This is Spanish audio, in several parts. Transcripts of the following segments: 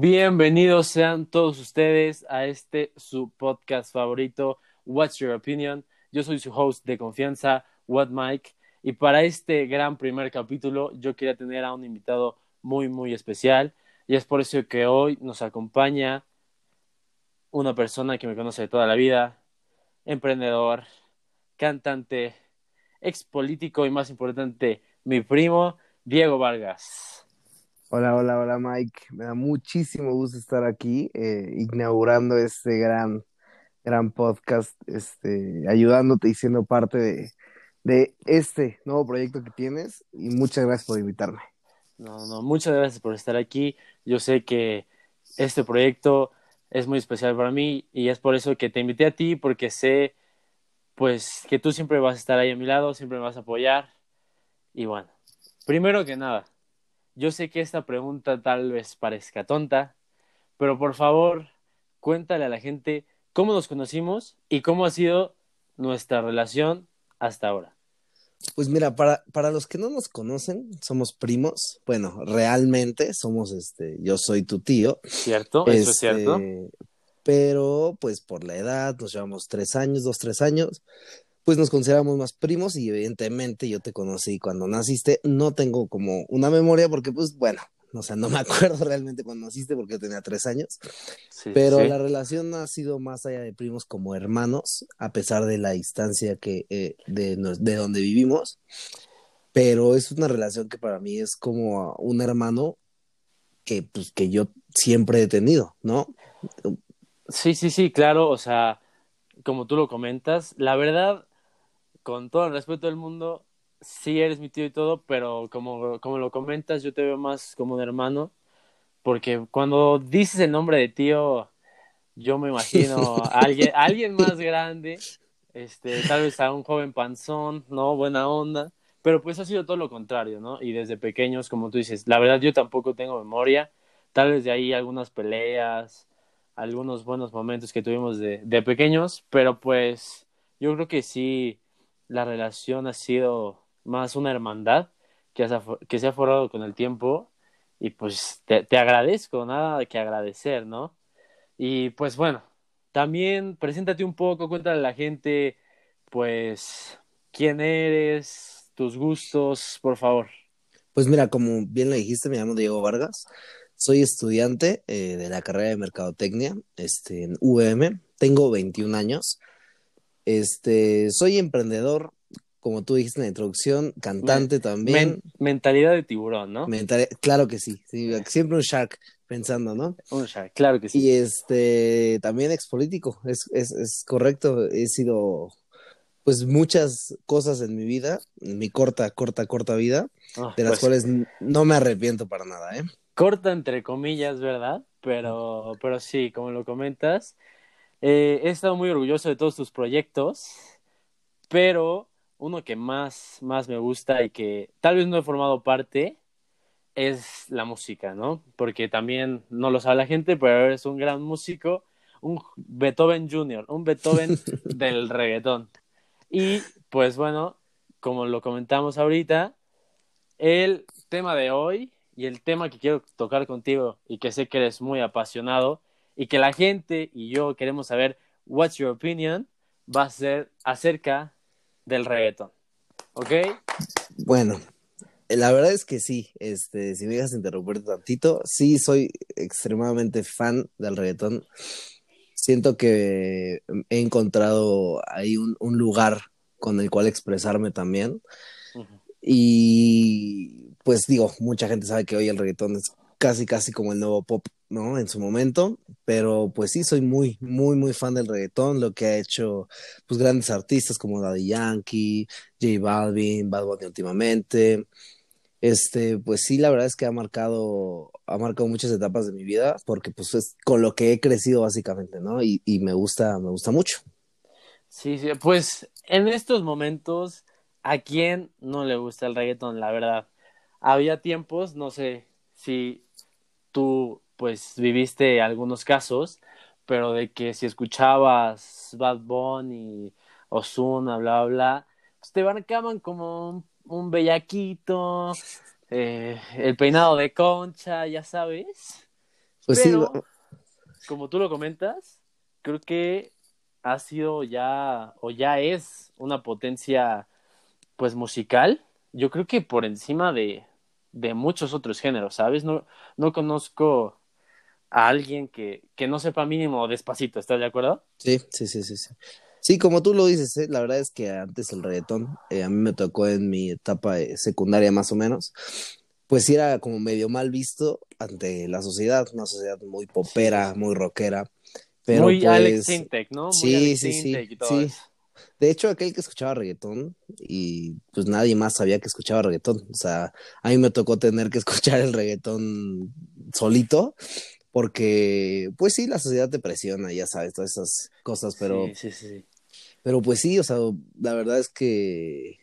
Bienvenidos sean todos ustedes a este su podcast favorito, What's Your Opinion. Yo soy su host de confianza, What Mike, y para este gran primer capítulo yo quería tener a un invitado muy muy especial y es por eso que hoy nos acompaña una persona que me conoce de toda la vida, emprendedor, cantante, ex político y más importante, mi primo, Diego Vargas. Hola, hola, hola Mike. Me da muchísimo gusto estar aquí eh, inaugurando este gran, gran podcast, este, ayudándote y siendo parte de, de este nuevo proyecto que tienes y muchas gracias por invitarme. No, no, muchas gracias por estar aquí. Yo sé que este proyecto es muy especial para mí y es por eso que te invité a ti porque sé pues que tú siempre vas a estar ahí a mi lado, siempre me vas a apoyar y bueno, primero que nada, yo sé que esta pregunta tal vez parezca tonta, pero por favor, cuéntale a la gente cómo nos conocimos y cómo ha sido nuestra relación hasta ahora. Pues mira, para, para los que no nos conocen, somos primos. Bueno, realmente somos este, yo soy tu tío. Cierto, eso es cierto. Este, pero pues por la edad, nos llevamos tres años, dos, tres años pues nos consideramos más primos y evidentemente yo te conocí cuando naciste. No tengo como una memoria porque pues bueno, o sea, no me acuerdo realmente cuando naciste porque yo tenía tres años, pero la relación ha sido más allá de primos como hermanos, a pesar de la distancia que eh, de, de donde vivimos, pero es una relación que para mí es como un hermano que pues que yo siempre he tenido, ¿no? Sí, sí, sí, claro, o sea, como tú lo comentas, la verdad con todo el respeto del mundo, sí eres mi tío y todo, pero como, como lo comentas, yo te veo más como un hermano, porque cuando dices el nombre de tío, yo me imagino a alguien, alguien más grande, este, tal vez a un joven panzón, ¿no? Buena onda, pero pues ha sido todo lo contrario, ¿no? Y desde pequeños, como tú dices, la verdad yo tampoco tengo memoria, tal vez de ahí algunas peleas, algunos buenos momentos que tuvimos de, de pequeños, pero pues yo creo que sí la relación ha sido más una hermandad que, se ha formado con el tiempo y pues te, agradezco, nada que agradecer, ¿no? Y pues bueno, también preséntate un poco, cuéntale a la gente, pues, quién eres, tus gustos, por favor. Pues mira, como bien le dijiste, me llamo Diego Vargas, soy estudiante eh, de la carrera de Mercadotecnia este, en UVM, tengo 21 años, este, soy emprendedor, como tú dijiste en la introducción, cantante también. mentalidad de tiburón, ¿no? claro que sí, siempre un shark pensando, ¿no? Un shark, claro que sí. Y este, también expolítico, es, es, es correcto, he sido pues muchas cosas en mi vida, en mi corta, corta, corta vida, ah, de las pues cuales no me arrepiento para nada, ¿eh? Corta entre comillas, ¿verdad? Pero, pero sí, como lo comentas, eh, he estado muy orgulloso de todos tus proyectos, pero uno que más, más me gusta y que tal vez no he formado parte es la música, ¿no? Porque también no lo sabe la gente, pero eres un gran músico, un Beethoven Jr., un Beethoven del reggaetón. Y pues bueno, como lo comentamos ahorita, el tema de hoy y el tema que quiero tocar contigo y que sé que eres muy apasionado y que la gente y yo queremos saber what's your opinion va a ser acerca del reggaeton. ¿Ok? Bueno, la verdad es que sí, este, si me dejas interrumpir tantito, sí soy extremadamente fan del reggaetón. Siento que he encontrado ahí un, un lugar con el cual expresarme también. Y pues digo, mucha gente sabe que hoy el reggaetón es casi, casi como el nuevo pop, ¿no? En su momento, pero pues sí, soy muy, muy, muy fan del reggaetón, lo que ha hecho, pues, grandes artistas como Daddy Yankee, J Balvin, Bad Bunny últimamente, este, pues sí, la verdad es que ha marcado, ha marcado muchas etapas de mi vida, porque pues es con lo que he crecido básicamente, ¿no? Y, y me gusta, me gusta mucho. Sí, sí, pues en estos momentos, ¿a quién no le gusta el reggaetón? La verdad. Había tiempos, no sé si tú pues viviste algunos casos, pero de que si escuchabas Bad Bunny, Ozuna, bla, bla, pues te marcaban como un, bellaquito, eh, el peinado de concha, ya sabes. Pues Pero, sí, como tú lo comentas, creo que ha sido ya, o ya es una potencia, pues, musical. Yo creo que por encima de, de muchos otros géneros, ¿sabes? No, no conozco a alguien que, que no sepa mínimo despacito, ¿estás de acuerdo? sí, sí, sí, sí, sí. Sí, como tú lo dices, ¿eh? la verdad es que antes el reggaetón, eh, a mí me tocó en mi etapa eh, secundaria más o menos, pues sí era como medio mal visto ante la sociedad, una sociedad muy popera, muy rockera, pero Muy pues... Alex Sintek, ¿no? Muy Sí, Alex sí, sí, y todo sí. eso. De hecho, aquel que escuchaba reggaetón y pues nadie más sabía que escuchaba reggaetón. O sea, a mí me tocó tener que escuchar el reggaetón solito porque pues sí, la sociedad te presiona, ya sabes, todas esas cosas, pero, Sí, sí, sí. pero pues sí, o sea, la verdad es que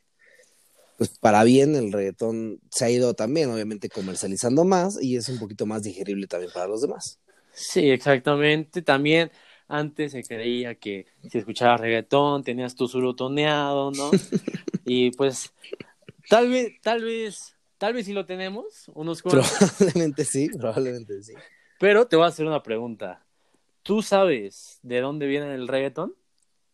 pues para bien el reggaetón se ha ido también, obviamente, comercializando más y es un poquito más digerible también para los demás. Sí, exactamente. También antes se creía que si escuchabas reggaetón tenías tu surutoneado, ¿no? Y pues tal vez, tal vez, tal vez sí lo tenemos, unos cuantos. Probablemente sí, probablemente sí. Pero te voy a hacer una pregunta. ¿Tú sabes de dónde viene el reggaetón?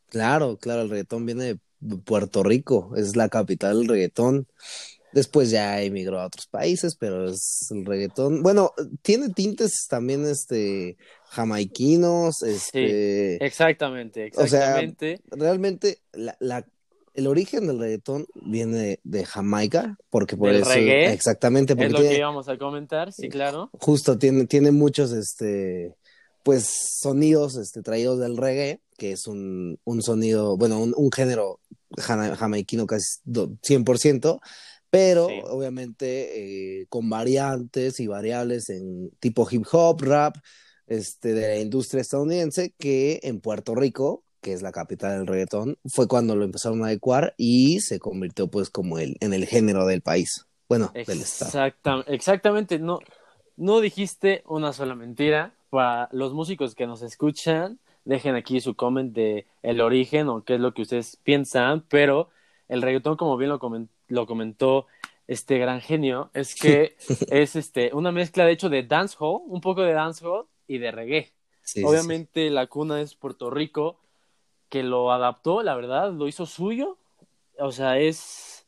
Claro, claro, el reggaetón viene de Puerto Rico, es la capital del reggaetón. Después ya emigró a otros países, pero es el reggaetón. Bueno, tiene tintes también este jamaiquinos, este Exactamente, O sea, exactamente. realmente la, la- el origen del reggaetón viene de, de Jamaica, porque por ¿Del eso reggae? exactamente, porque es lo tiene, que íbamos a comentar, sí, claro. justo tiene, tiene muchos este pues sonidos este traídos del reggae, que es un, un sonido, bueno, un, un género jamaiquino casi do- 100%, pero Sí. obviamente eh, con variantes y variables en tipo hip hop, rap, este de la industria estadounidense que en Puerto Rico, que es la capital del reggaetón, fue cuando lo empezaron a adecuar y se convirtió pues como el en el género del país. Bueno, del estado. Exactam- exactamente, no, no dijiste una sola mentira. Para los músicos que nos escuchan, dejen aquí su comment de el origen o qué es lo que ustedes piensan, pero el reggaetón, como bien lo, comen- lo comentó este gran genio, es que es este una mezcla de hecho de dancehall, un poco de dancehall y de reggae. Sí, sí, sí. Obviamente la cuna es Puerto Rico, que lo adaptó, la verdad, lo hizo suyo. O sea, es,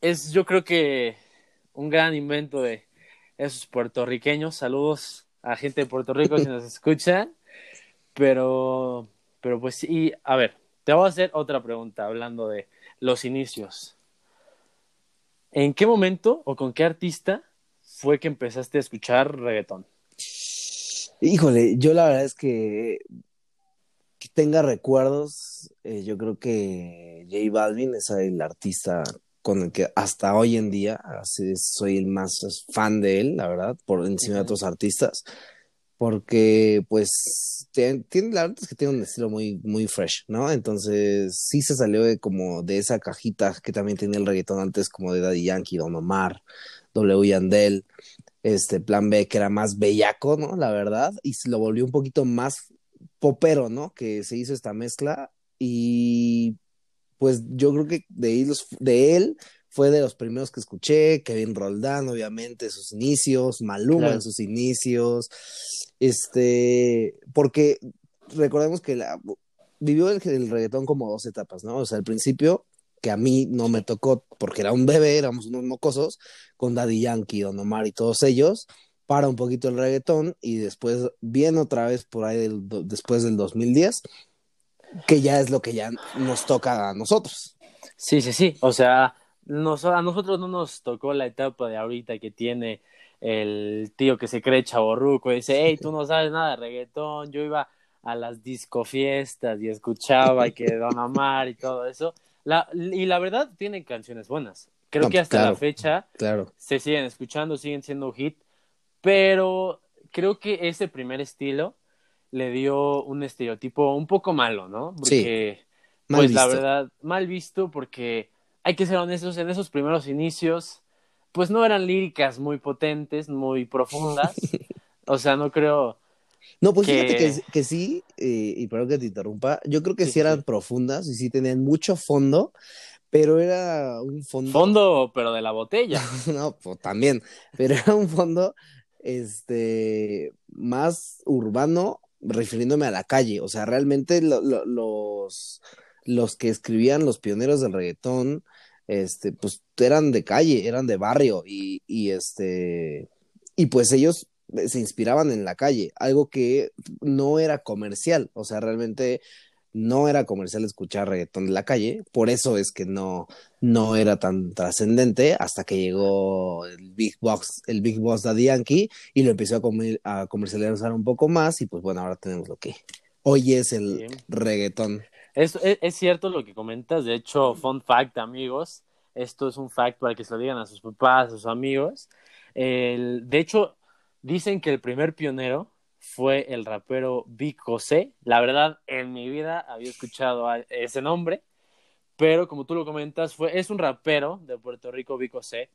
es yo creo que un gran invento de esos puertorriqueños. Saludos a gente de Puerto Rico si nos escuchan. Pero, pero pues sí, a ver, te voy a hacer otra pregunta hablando de los inicios. ¿En qué momento o con qué artista fue que empezaste a escuchar reggaetón? Híjole, yo la verdad es que, que tenga recuerdos, eh, yo creo que J Balvin es el artista con el que hasta hoy en día así soy el más fan de él, la verdad, por encima de otros artistas, porque pues tiene, la verdad es que tiene un estilo muy, muy fresh, ¿no? Entonces sí se salió de como de esa cajita que también tenía el reggaetón antes, como de Daddy Yankee, Don Omar, W. Yandel este plan B que era más bellaco, ¿no? La verdad, y se lo volvió un poquito más popero, ¿no? Que se hizo esta mezcla y pues yo creo que de, de él fue de los primeros que escuché, Kevin Roldán, obviamente, sus inicios, Maluma Claro. en sus inicios, este, porque recordemos que la, vivió el, el reggaetón como dos etapas, ¿no? O sea, al principio, que a mí no me tocó porque era un bebé, éramos unos mocosos, con Daddy Yankee, Don Omar y todos ellos, para un poquito el reggaetón y después viene otra vez por ahí del, después del 2010, que ya es lo que ya nos toca a nosotros. Sí, sí, sí. O sea, nos- a nosotros no nos tocó la etapa de ahorita que tiene el tío que se cree chaborruco y dice, hey, tú no sabes nada de reggaetón. Yo iba a las discofiestas y escuchaba que Don Omar y todo eso. La, y la verdad, tienen canciones buenas. Creo No, que hasta claro. la fecha Claro. se siguen escuchando, siguen siendo hit, pero creo que ese primer estilo le dio un estereotipo un poco malo, ¿no? Sí, Porque, mal pues la verdad, mal visto porque hay que ser honestos, en esos primeros inicios, pues no eran líricas muy potentes, muy profundas, o sea, no creo, No, pues que- fíjate que, que sí, eh, y perdón que te interrumpa, yo creo que Sí, sí, eran sí. profundas y sí tenían mucho fondo, pero era un fondo, fondo, pero de la botella. no, pues también, pero era un fondo este, más urbano, refiriéndome a la calle. O sea, realmente los, los que escribían los pioneros del reggaetón, este, pues eran de calle, eran de barrio y, y este, y pues ellos se inspiraban en la calle, algo que no era comercial, o sea, realmente no era comercial escuchar reggaetón de la calle, por eso es que no, no era tan trascendente hasta que llegó el Big Box, el Big Boss Daddy Yankee y lo empezó a, a comercializar un poco más y pues bueno, ahora tenemos lo que hoy es el reggaetón. Es, es, cierto lo que comentas, de hecho, fun fact amigos, esto es un fact para que se lo digan a sus papás, a sus amigos. De hecho, dicen que el primer pionero fue el rapero Vico C. La verdad, en mi vida había escuchado ese nombre, pero como tú lo comentas, fue, es un rapero de Puerto Rico, Vico C.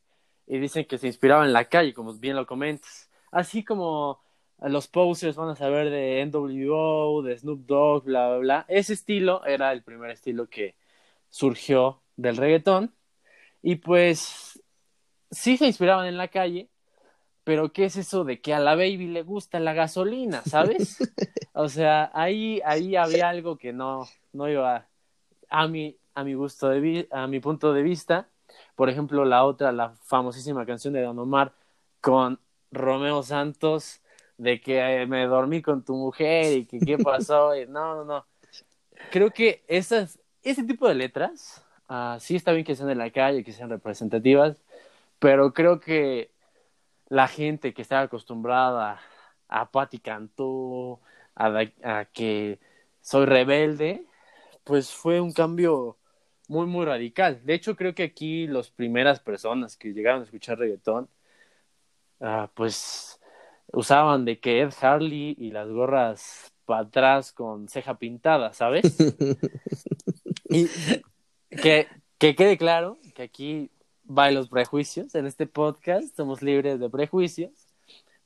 Y dicen que se inspiraba en la calle, como bien lo comentas. Así como los posters van a saber de NWO, de Snoop Dogg, bla, bla, bla. Ese estilo era el primer estilo que surgió del reggaetón. Y pues sí se inspiraban en la calle, pero ¿qué es eso de que a la baby le gusta la gasolina, ¿sabes? o sea, ahí, ahí había algo que no, no iba a mi, a mi gusto de a mi punto de vista. Por ejemplo, la otra, la famosísima canción de Don Omar con Romeo Santos, de que me dormí con tu mujer y que qué pasó. no, no, no. Creo que esas, ese tipo de letras, uh, sí está bien que sean de la calle, que sean representativas, pero creo que la gente que está acostumbrada a Patti Cantú, a, que soy rebelde, pues fue un cambio muy, muy radical. De hecho, creo que aquí las primeras personas que llegaron a escuchar reggaetón, ah, pues usaban de que Ed Harley y las gorras para atrás con ceja pintada, ¿sabes? y que, que quede claro que aquí va los prejuicios. En este podcast somos libres de prejuicios.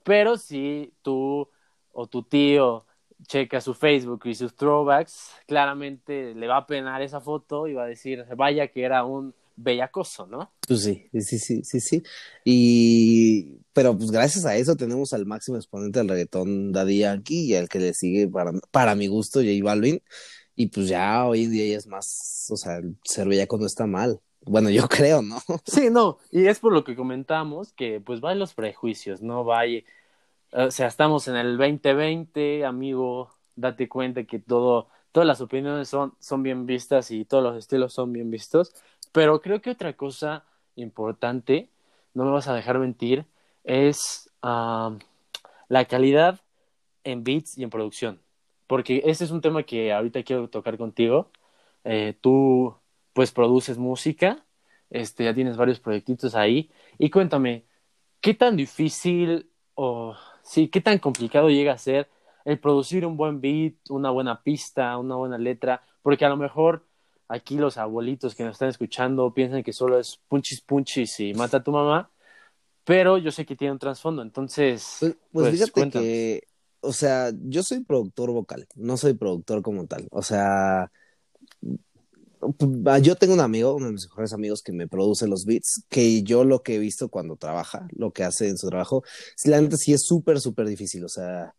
Pero si tú o tu tío checa su Facebook y sus throwbacks, claramente le va a penar esa foto y va a decir, vaya que era un bellacoso, ¿no? Pues sí, sí, sí, sí, sí. Y, pero pues gracias a eso tenemos al máximo exponente del reggaetón Daddy Yankee y al que le sigue para, para mi gusto J Balvin. Y pues ya hoy en día ya es más, o sea, ser bellaco no está mal. Bueno, yo creo, ¿no? Sí, no, y es por lo que comentamos que pues va los prejuicios, ¿no? Vaya, o sea, estamos en el 2020, amigo, date cuenta que todo, todas las opiniones son, son bien vistas y todos los estilos son bien vistos, pero creo que otra cosa importante, no me vas a dejar mentir, es la calidad en beats y en producción, porque ese es un tema que ahorita quiero tocar contigo. Eh, tú pues produces música, este, ya tienes varios proyectitos ahí, y cuéntame, ¿qué tan difícil o sí, qué tan complicado llega a ser el producir un buen beat, una buena pista, una buena letra? Porque a lo mejor aquí los abuelitos que nos están escuchando piensan que solo es punchis punchis y mata a tu mamá, pero yo sé que tiene un trasfondo, entonces... Pues, pues, pues fíjate que, o sea, yo soy productor vocal, no soy productor como tal, o sea, Ah, yo tengo un amigo, uno de mis mejores amigos que me produce los beats, que yo lo que he visto cuando trabaja, lo que hace en su trabajo, la neta sí es súper, súper difícil, o sea,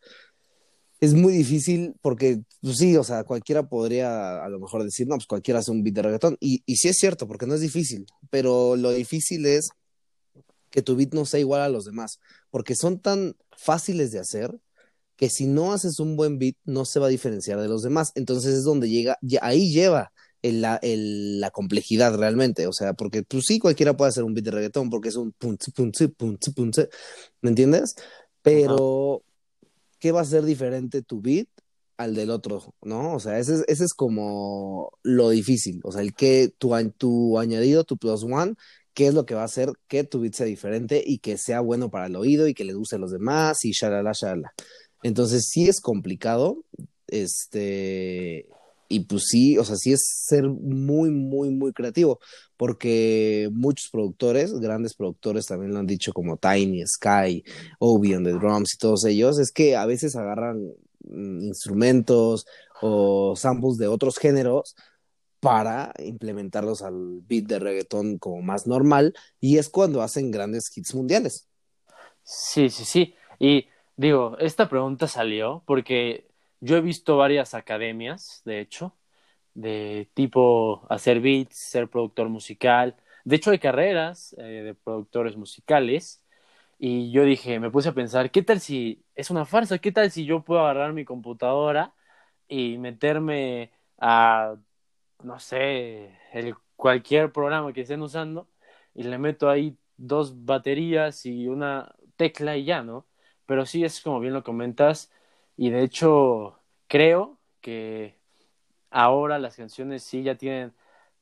es muy difícil porque, pues sí, o sea, cualquiera podría a lo mejor decir, no, pues cualquiera hace un beat de reggaetón, y, y sí es cierto, porque no es difícil, pero lo difícil es que tu beat no sea igual a los demás, porque son tan fáciles de hacer que si no haces un buen beat no se va a diferenciar de los demás, entonces es donde llega, ahí lleva la, la complejidad realmente. O sea, porque tú pues, sí cualquiera puede hacer un beat de reggaetón porque es un punce, punce, punce, punce, ¿me entiendes? Pero, ¿qué va a ser diferente tu beat al del otro? ¿No? O sea, ese, ese es como lo difícil. O sea, el que tu, tu añadido, tu plus one, qué es lo que va a hacer que tu beat sea diferente y que sea bueno para el oído y que le guste a los demás y shalala, shalala. Entonces sí es complicado, este, y pues sí, o sea, sí es ser muy, muy, muy creativo, porque muchos productores, grandes productores también lo han dicho como Tiny, Sky, Obi on the Drums y todos ellos, es que a veces agarran mm, instrumentos o samples de otros géneros para implementarlos al beat de reggaetón como más normal y es cuando hacen grandes hits mundiales. Sí, sí, sí. Y digo, esta pregunta salió porque yo he visto varias academias, de hecho, de tipo hacer beats, ser productor musical. De hecho, hay carreras eh, de productores musicales. Y yo dije, me puse a pensar, ¿qué tal si es una farsa? ¿Qué tal si yo puedo agarrar mi computadora y meterme a, no sé, el, cualquier programa que estén usando y le meto ahí dos baterías y una tecla y ya, ¿no? Pero sí es como bien lo comentas y de hecho creo que ahora las canciones sí ya tienen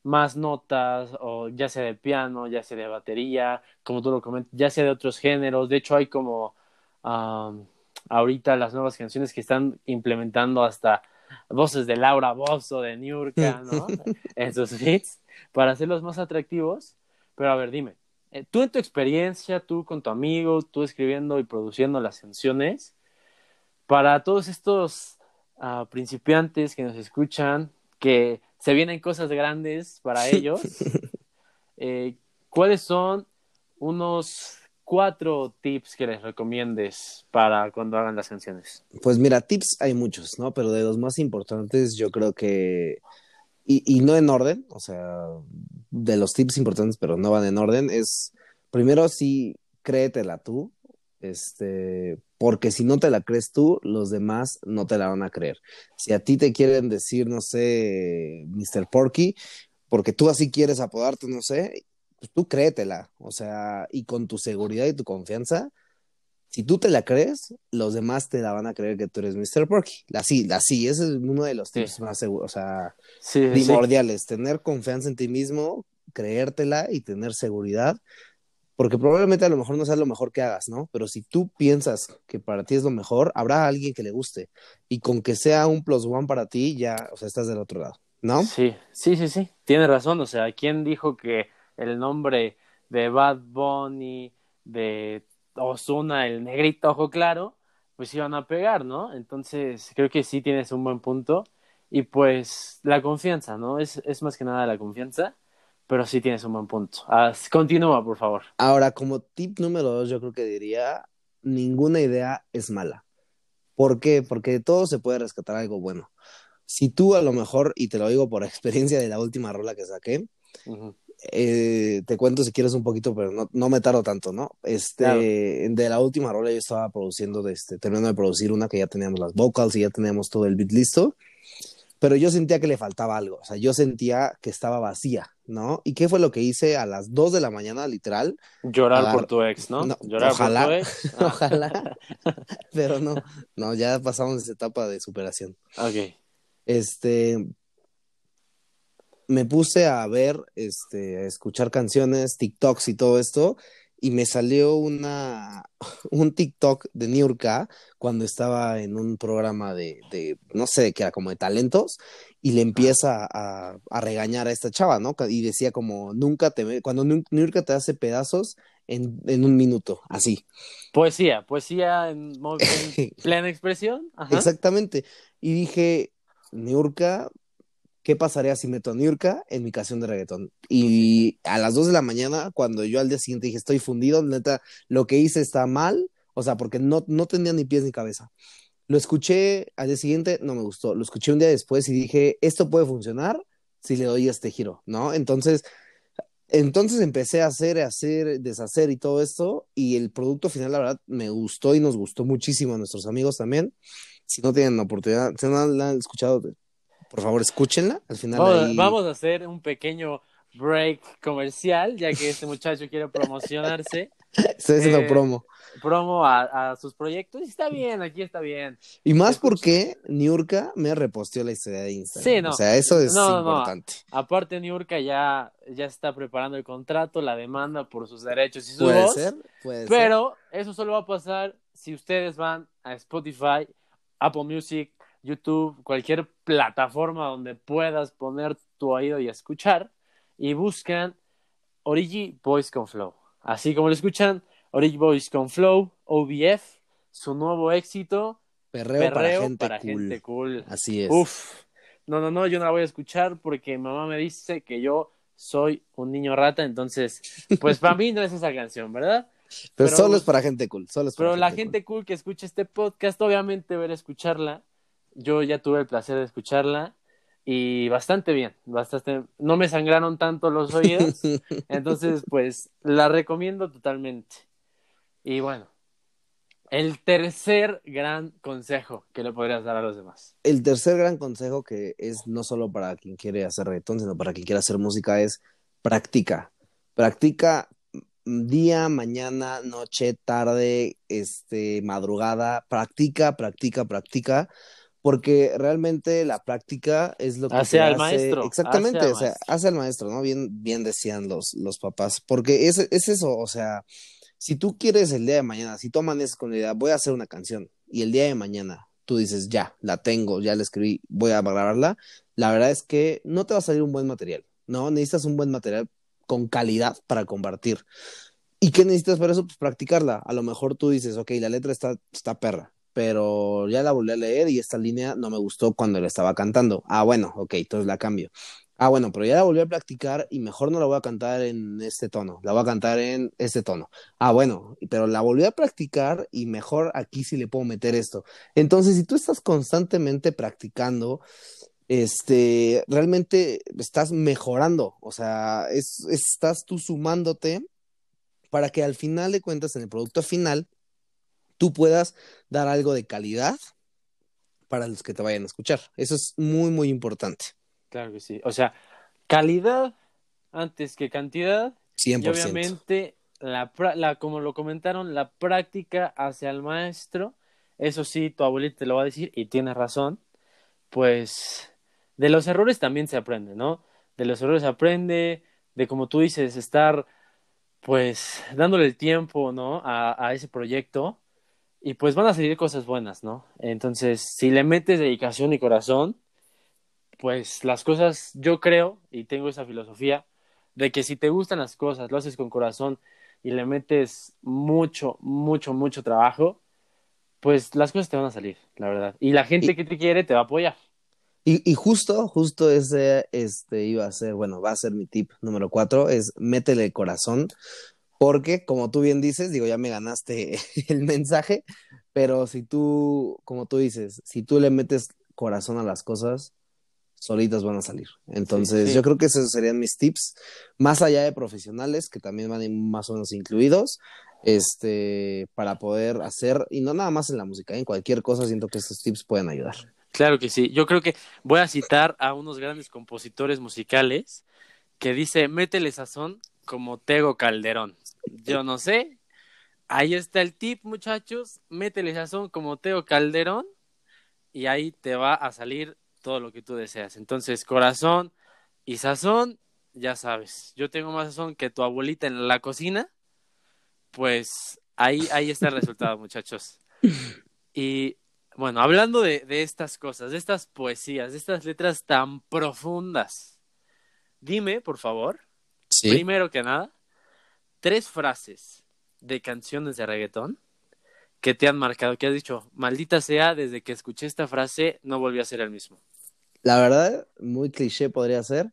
más notas, o ya sea de piano, ya sea de batería, como tú lo comentas, ya sea de otros géneros. De hecho, hay como ahorita las nuevas canciones que están implementando hasta voces de Laura Bozo, de Niurka, ¿no? en sus beats, para hacerlos más atractivos. Pero a ver, dime, eh, tú en tu experiencia, tú con tu amigo, tú escribiendo y produciendo las canciones, para todos estos uh, principiantes que nos escuchan, que se vienen cosas grandes para ellos, eh, ¿cuáles son unos cuatro tips que les recomiendes para cuando hagan las canciones? Pues mira, tips hay muchos, ¿no? Pero de los más importantes yo creo que, y, y no en orden, o sea, de los tips importantes, pero no van en orden, es primero sí, créetela tú, este, porque si no te la crees tú, los demás no te la van a creer. Si a ti te quieren decir, no sé, Mr. Porky, porque tú así quieres apodarte, no sé, pues tú créetela, o sea, y con tu seguridad y tu confianza, si tú te la crees, los demás te la van a creer que tú eres Mr. Porky. Así, así, ese es uno de los tips más seguros, o sea, primordiales, tener confianza en ti mismo, creértela y tener seguridad porque probablemente a lo mejor no sea lo mejor que hagas, ¿no? Pero si tú piensas que para ti es lo mejor, habrá alguien que le guste. Y con que sea un plus one para ti, ya, o sea, estás del otro lado, ¿no? Sí, sí, sí, sí. Tiene razón. O sea, ¿quién dijo que el nombre de Bad Bunny, de Osuna, el negrito ojo claro, pues iban a pegar, ¿no? Entonces, creo que sí tienes un buen punto. Y pues la confianza, ¿no? Es, es más que nada la confianza pero sí tienes un buen punto. continúa, por favor. Ahora, como tip número dos, yo creo que diría, ninguna idea es mala. ¿Por qué? Porque de todo se puede rescatar algo bueno. Si tú a lo mejor, y te lo digo por experiencia de la última rola que saqué, eh, te cuento si quieres un poquito, pero no, no me tardo tanto, ¿no? Este, de la última rola yo estaba produciendo, este, terminando de producir una que ya teníamos las vocals y ya teníamos todo el beat listo pero yo sentía que le faltaba algo, o sea, yo sentía que estaba vacía, ¿no? ¿Y qué fue lo que hice a las 2 de la mañana, literal? Llorar por tu ex, ¿no? Llorar ojalá, por tu ex. ojalá, pero no, no, ya pasamos esa etapa de superación. Ok. Este, me puse a ver, este, a escuchar canciones, TikToks y todo esto, y me salió una, un TikTok de Niurka cuando estaba en un programa de, de, no sé, que era como de talentos, y le empieza a, a, regañar a esta chava, ¿no? Y decía como, nunca te, cuando Niurka te hace pedazos en, en un minuto, así. Poesía, poesía en, en plena expresión. Exactamente. Y dije, Niurka, ¿qué pasaría si meto a Niurka en mi canción de reggaetón? Y a las 2 de la mañana, cuando yo al día siguiente dije, estoy fundido, neta, lo que hice está mal, o sea, porque no, no tenía ni pies ni cabeza. Lo escuché al día siguiente, no me gustó. Lo escuché un día después y dije, esto puede funcionar si le doy este giro, ¿no? Entonces, entonces empecé a hacer, a hacer, deshacer y todo esto, y el producto final, la verdad, me gustó y nos gustó muchísimo a nuestros amigos también. Si no tienen la oportunidad, si no la han escuchado, por favor, escúchenla. Al final vamos, a hacer un pequeño break comercial, ya que este muchacho quiere promocionarse. Estoy haciendo eh, promo. Promo a, sus proyectos. Y está bien, aquí está bien. Y más porque Niurka me reposteó la historia de Instagram. Sí, no. O sea, eso es importante. Aparte, Niurka ya, ya está preparando el contrato, la demanda por sus derechos y su puede voz. Ser, puede pero eso solo va a pasar si ustedes van a Spotify, Apple Music, YouTube, cualquier plataforma donde puedas poner tu oído y escuchar y buscan Origi Boys con Flow. Así como lo escuchan, Origi Boys con Flow, OBF, su nuevo éxito, Perreo, para, gente, cool. Así es. Uf. No, no, no, yo no la voy a escuchar porque mamá me dice que yo soy un niño rata, entonces, pues para mí no es esa canción, ¿verdad? Pero, solo es para gente cool. Solo es para pero la gente cool. que escucha este podcast, obviamente ver escucharla. Yo ya tuve el placer de escucharla y bastante bien, bastante, no me sangraron tanto los oídos, entonces pues la recomiendo totalmente. Y bueno, el tercer gran consejo que le podrías dar a los demás. El tercer gran consejo que es no solo para quien quiere hacer reggaetón, sino para quien quiere hacer música es practica. Practica día, mañana, noche, tarde, este, madrugada, practica, practica, practica, porque realmente la práctica es lo que hace al maestro. Exactamente, o sea, hace al maestro, ¿no? Bien, bien decían los, los papás, porque es, es eso, o sea, si tú quieres el día de mañana, si tú amaneces con la idea, voy a hacer una canción, y el día de mañana tú dices, ya, la tengo, ya la escribí, voy a grabarla, la verdad es que no te va a salir un buen material, ¿no? Necesitas un buen material con calidad para compartir. ¿Y qué necesitas para eso? Pues practicarla. A lo mejor tú dices, ok, la letra está, está perra, pero ya la volví a leer y esta línea no me gustó cuando la estaba cantando. Ah, bueno, ok, entonces la cambio. Ah, bueno, pero ya la volví a practicar y mejor no la voy a cantar en este tono, la voy a cantar en este tono. Ah, bueno, pero la volví a practicar y mejor aquí sí le puedo meter esto. Entonces, si tú estás constantemente practicando, este, realmente estás mejorando, o sea, es, estás tú sumándote para que al final de cuentas, en el producto final, tú puedas dar algo de calidad para los que te vayan a escuchar. Eso es muy, muy importante. Claro que sí. O sea, calidad antes que cantidad. 100%. Y obviamente, la, la, como lo comentaron, la práctica hacia el maestro. Eso sí, tu abuelita te lo va a decir y tiene razón. Pues de los errores también se aprende, ¿no? De los errores se aprende, de como tú dices, estar pues dándole el tiempo, ¿no? A, a ese proyecto y pues van a salir cosas buenas, ¿no? Entonces, si le metes dedicación y corazón, pues las cosas, yo creo y tengo esa filosofía de que si te gustan las cosas, lo haces con corazón y le metes mucho, mucho, mucho trabajo, pues las cosas te van a salir, la verdad. Y la gente que te quiere te va a apoyar. Y, y, justo, justo ese este, iba a ser, bueno, va a ser mi tip número cuatro, es métele corazón, porque como tú bien dices, digo, ya me ganaste el mensaje, pero si tú, como tú dices, si tú le metes corazón a las cosas, solitas van a salir. Entonces, sí, sí. yo creo que esos serían mis tips, más allá de profesionales, que también van más o menos incluidos, este, para poder hacer, y no nada más en la música, en cualquier cosa, siento que estos tips pueden ayudar. Claro que sí. Yo creo que voy a citar a unos grandes compositores musicales que dice, métele sazón como Tego Calderón. Yo no sé. Ahí está el tip, muchachos. Métele sazón como Tego Calderón y ahí te va a salir todo lo que tú deseas. Entonces, corazón y sazón, ya sabes. Yo tengo más sazón que tu abuelita en la cocina. Pues ahí, ahí está el resultado, muchachos. Y bueno, hablando de, de, estas cosas, de estas poesías, de estas letras tan profundas, dime, por favor, ¿Sí? primero que nada, tres frases de canciones de reggaetón que te han marcado, que has dicho, maldita sea, desde que escuché esta frase no volví a ser el mismo. La verdad, muy cliché podría ser,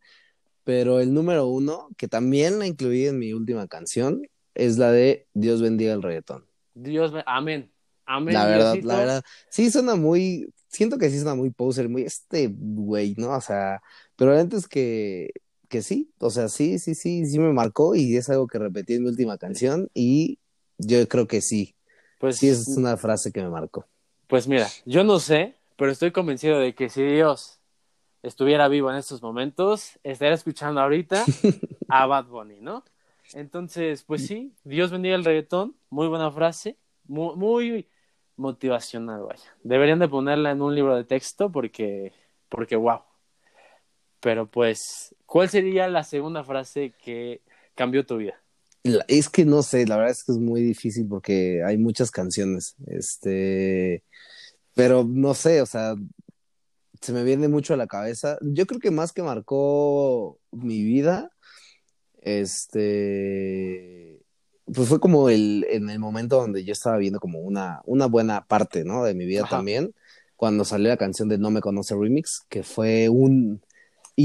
pero el número uno, que también la incluí en mi última canción, es la de Dios bendiga el reggaetón. Dios, amén. Amén, la verdad, Diosito. la verdad. Sí, suena muy. Siento que sí suena muy poser, muy este güey, ¿no? O sea, pero antes que, que sí, o sea, sí, sí, sí, sí me marcó y es algo que repetí en mi última canción y yo creo que sí. Pues sí, es una frase que me marcó. Pues mira, yo no sé, pero estoy convencido de que si Dios estuviera vivo en estos momentos, estaría escuchando ahorita a Bad Bunny, ¿no? Entonces, pues sí, Dios bendiga el reggaetón, muy buena frase, muy, muy motivacional, vaya. Deberían de ponerla en un libro de texto porque, porque wow. Pero pues, ¿cuál sería la segunda frase que cambió tu vida? Es que no sé, la verdad es que es muy difícil porque hay muchas canciones, este, pero no sé, o sea, se me viene mucho a la cabeza. Yo creo que más que marcó mi vida, este, pues fue como el, en el momento donde yo estaba viendo como una, una buena parte, ¿no? De mi vida Ajá. también, cuando salió la canción de No Me Conoce Remix, que fue un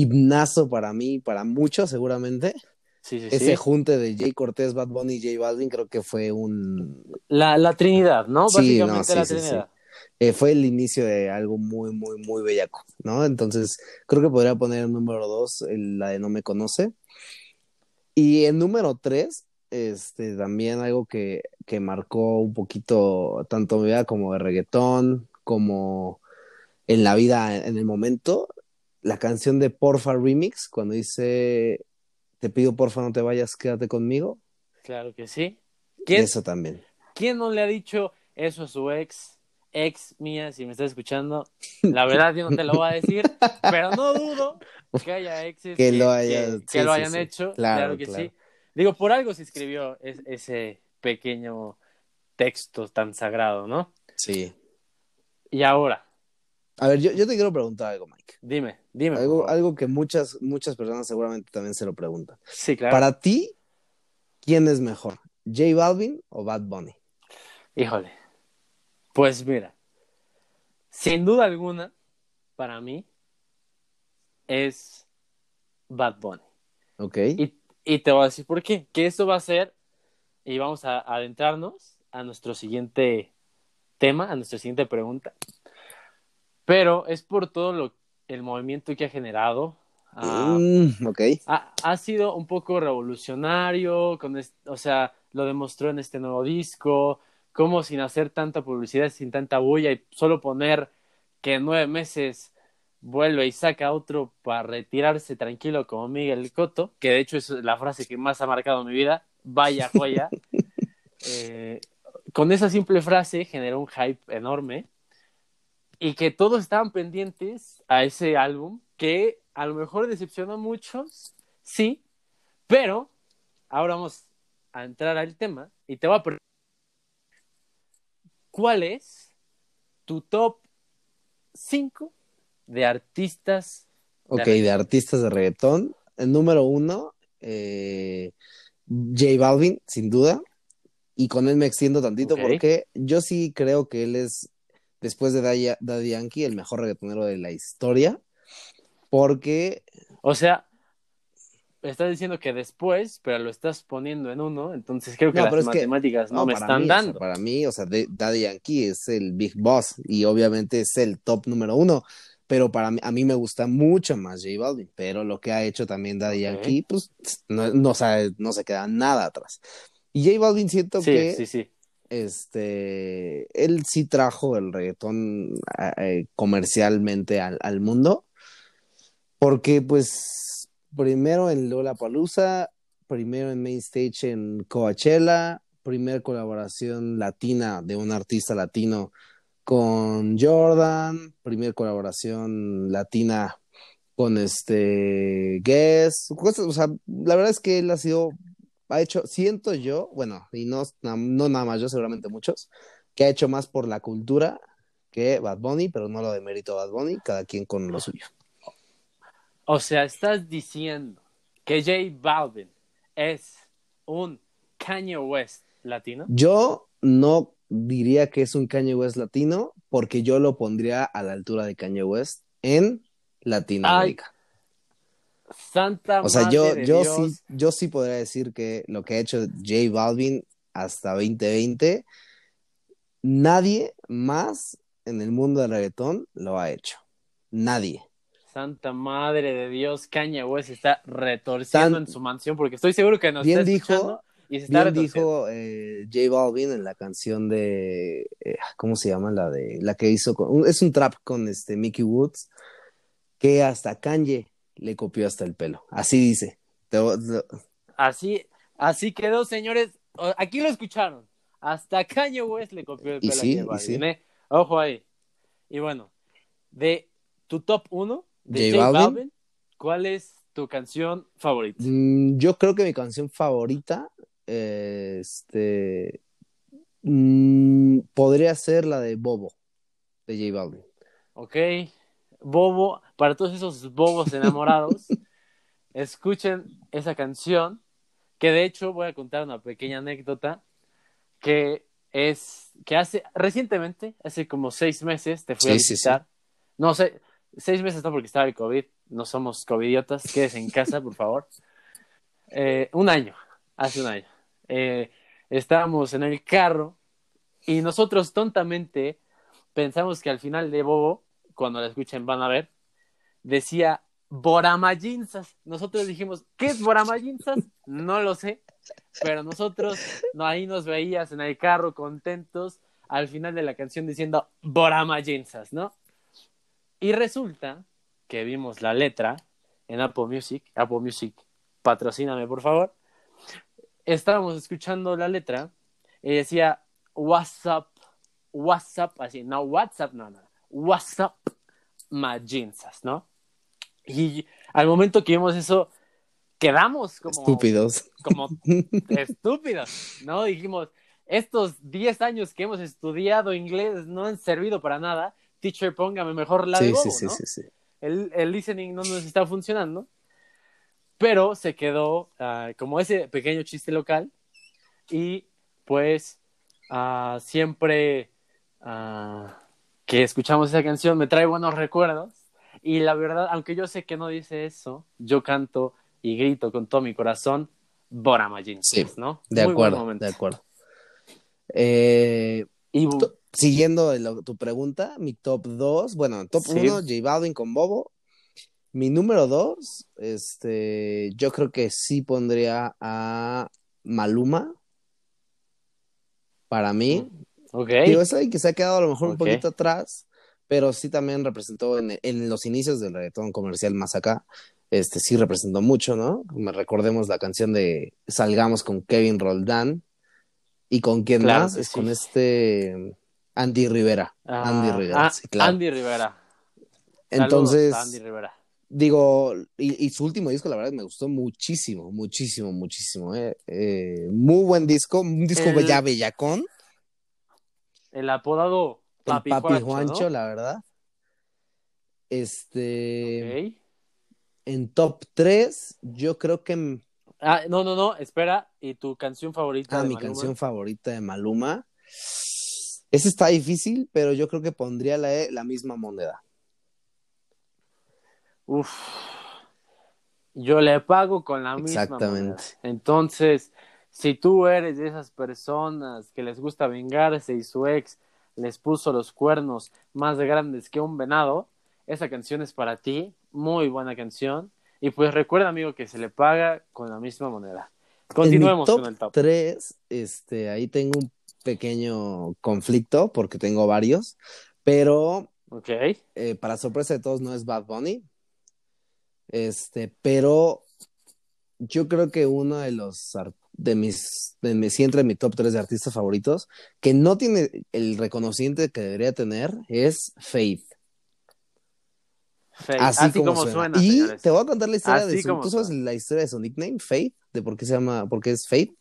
himnazo para mí, para muchos seguramente. Sí, sí, ese sí. junte de Jay Cortés, Bad Bunny y J Balvin creo que fue un La, la Trinidad, ¿no? Sí, no, Básicamente sí, la sí, sí. Trinidad. eh, fue el inicio de algo muy, muy, muy bellaco, ¿no? Entonces, creo que podría poner en número dos el- la de No Me Conoce. Y en número tres, este, también algo que, que marcó un poquito tanto mi vida como de reggaetón, como en la vida, en el momento, la canción de Porfa Remix, cuando dice, te pido porfa no te vayas, quédate conmigo. Claro que sí. ¿Quién, Eso también. ¿Quién no le ha dicho eso a su ex? Ex mía, si me estás escuchando, la verdad yo no te lo voy a decir, pero no dudo que haya exes Que lo haya- que, sí, que lo hayan sí. hecho. Claro, Claro, que claro. sí. Digo, por algo se escribió es- ese pequeño texto tan sagrado, ¿no? Sí. Y ahora, A ver, yo, yo te quiero preguntar algo, Mike. dime, dime. Algo, algo que muchas, muchas personas seguramente también se lo preguntan. Sí, claro. Para ti, ¿quién es mejor? ¿J Balvin o Bad Bunny? Híjole. Pues mira, sin duda alguna, para mí, es Bad Bunny. ¿Ok? Y, y te voy a decir por qué. Que esto va a ser, y vamos a adentrarnos a nuestro siguiente tema, a nuestra siguiente pregunta. Pero es por todo lo, el movimiento que ha generado. ah, Mm, ok. ha, ha sido un poco revolucionario, con es- o sea, lo demostró en este nuevo disco, como sin hacer tanta publicidad, sin tanta bulla y solo poner que en nueve meses vuelve y saca otro para retirarse tranquilo como Miguel Cotto, que de hecho es la frase que más ha marcado mi vida, vaya joya. Eh, con esa simple frase generó un hype enorme y que todos estaban pendientes a ese álbum que a lo mejor decepcionó a muchos, sí, pero ahora vamos a entrar al tema y te voy a preguntar ¿cuál es tu top 5 de artistas? Ok, De de artistas de reggaetón. El número uno, eh, J Balvin, sin duda. Y con él me extiendo tantito porque yo sí creo que él es, después de Daddy, Yankee, el mejor reggaetonero de la historia. Porque O sea, estás diciendo que después, pero lo estás poniendo en uno, entonces creo que No, las que- matemáticas no, me están mí, o sea, dando. para mí, o sea, Daddy Yankee es el Big Boss y obviamente es el top número uno. Pero para mí, a mí me gusta mucho más J Balvin. Pero lo que ha hecho también Daddy. Yankee, pues no, no, no se queda nada atrás. Y J Balvin siento Sí, que sí, sí. Este, él sí trajo el reggaetón eh, comercialmente al, al mundo, porque pues primero en Lollapalooza, primero en Main Stage en Coachella, primer colaboración latina de un artista latino con Jordan, primer colaboración latina con este Guess, o sea, la verdad es que él ha sido ha hecho, siento yo, bueno, y no, no nada más yo, seguramente muchos, que ha hecho más por la cultura que Bad Bunny, pero no lo de mérito Bad Bunny, cada quien con lo suyo. O sea, estás diciendo que J Balvin es un Kanye West latino. Yo no diría que es un Kanye West latino, porque yo lo pondría a la altura de Kanye West en Latinoamérica. Santa o sea, madre yo, de yo Dios. sí, yo sí podría decir que lo que ha hecho J Balvin hasta 2020, nadie más en el mundo del reggaetón lo ha hecho. Nadie. Santa madre de Dios, Kanye West está retorciendo Tan- en su mansión porque estoy seguro que nos Bien está dijo- escuchando y se está Bien dijo eh, J Balvin en la canción de eh, ¿cómo se llama? La de la que hizo con, es un trap con este Mickey Woods que hasta Kanye le copió hasta el pelo. Así dice. Así, así quedó, señores. Aquí lo escucharon. Hasta Kanye West le copió el Y pelo sí, a y sí. ¿eh? Ojo ahí. Y bueno, de tu top 1 de J J Balvin. Balvin, ¿cuál es tu canción favorita? Mm, yo creo que mi canción favorita este mm, podría ser la de Bobo de J Balvin. Ok, Bobo, para todos esos bobos enamorados, escuchen esa canción, que de hecho voy a contar una pequeña anécdota, que es, que hace, recientemente, hace como seis meses, te fui a Sí, sí, visitar. No sé, seis meses no porque estaba el COVID, no somos covidiotas, quédese en casa, por favor. eh, un año, hace un año. Eh, estábamos en el carro y nosotros tontamente pensamos que al final de Bobo, cuando la escuchen van a ver, decía Boramayinzas. Nosotros dijimos, ¿qué es Boramayinzas? No lo sé, pero nosotros no, ahí nos veías en el carro contentos al final de la canción diciendo Boramayinzas, ¿no? Y resulta que vimos la letra en Apple Music, Apple Music, patrocíname por favor. Estábamos escuchando la letra y decía WhatsApp, WhatsApp, así, no WhatsApp, no, no, WhatsApp Majinsas, ¿no? Y al momento que vimos eso, quedamos como estúpidos. Como estúpidos, ¿no? Dijimos, estos 10 años que hemos estudiado inglés no han servido para nada. Teacher, póngame mejor la de Sí, Bobo, sí, sí, ¿no? sí, sí. El, el listening no nos está funcionando. Pero se quedó ah, como ese pequeño chiste local. Y pues ah, siempre ah, que escuchamos esa canción me trae buenos recuerdos. Y la verdad, aunque yo sé que no dice eso, yo canto y grito con todo mi corazón Boramajin, Sí, ¿no? De Muy acuerdo, de acuerdo. Eh, Y siguiendo el- tu pregunta, mi top 2, bueno, top Sí. 1, J Balvin con Bobo. Mi número 2, este, yo creo que sí pondría a Maluma. Para mí, ok, Digo, es alguien que se ha quedado a lo mejor un poquito atrás, pero sí también representó en, en los inicios del reggaetón comercial más acá. Este sí representó mucho, ¿no? Recordemos la canción de Salgamos con Kevin Roldán y con quién Claro más, es sí. con este Andy Rivera. Ah, Andy Rivera, ah, sí, claro. Andy Rivera. Entonces, Andy Rivera. digo, y, y su último disco, la verdad, me gustó muchísimo, muchísimo, muchísimo. eh. Eh, muy buen disco, un disco El- ya bellacón. El apodado El Papi, Juancho, Juancho, ¿no? la verdad. Este. Ok. En top 3, yo creo que Ah, no, no, no, espera. ¿Y tu canción favorita ah, de mi Maluma? canción favorita de Maluma. Esa está difícil, pero yo creo que pondría la, la misma moneda. Uf. Yo le pago con la misma Exactamente. moneda. Entonces, si tú eres de esas personas que les gusta vengarse y su ex les puso los cuernos más grandes que un venado, esa canción es para ti. Muy buena canción. Y pues recuerda, amigo, que se le paga con la misma moneda. Continuemos en mi con el top. 3, este, ahí tengo un pequeño conflicto porque tengo varios, pero Ok. eh, para sorpresa de todos no es Bad Bunny. Este, pero yo creo que uno de los ar- de mis, de mis, sí entra en mi top 3 de artistas favoritos, que no tiene el reconocimiento que debería tener, es Faith. Faith. Así, como, suena. y señores. te voy a contar la historia Así de su, ¿tú sabes la historia de su nickname, Faith? De por qué se llama, por qué es Faith.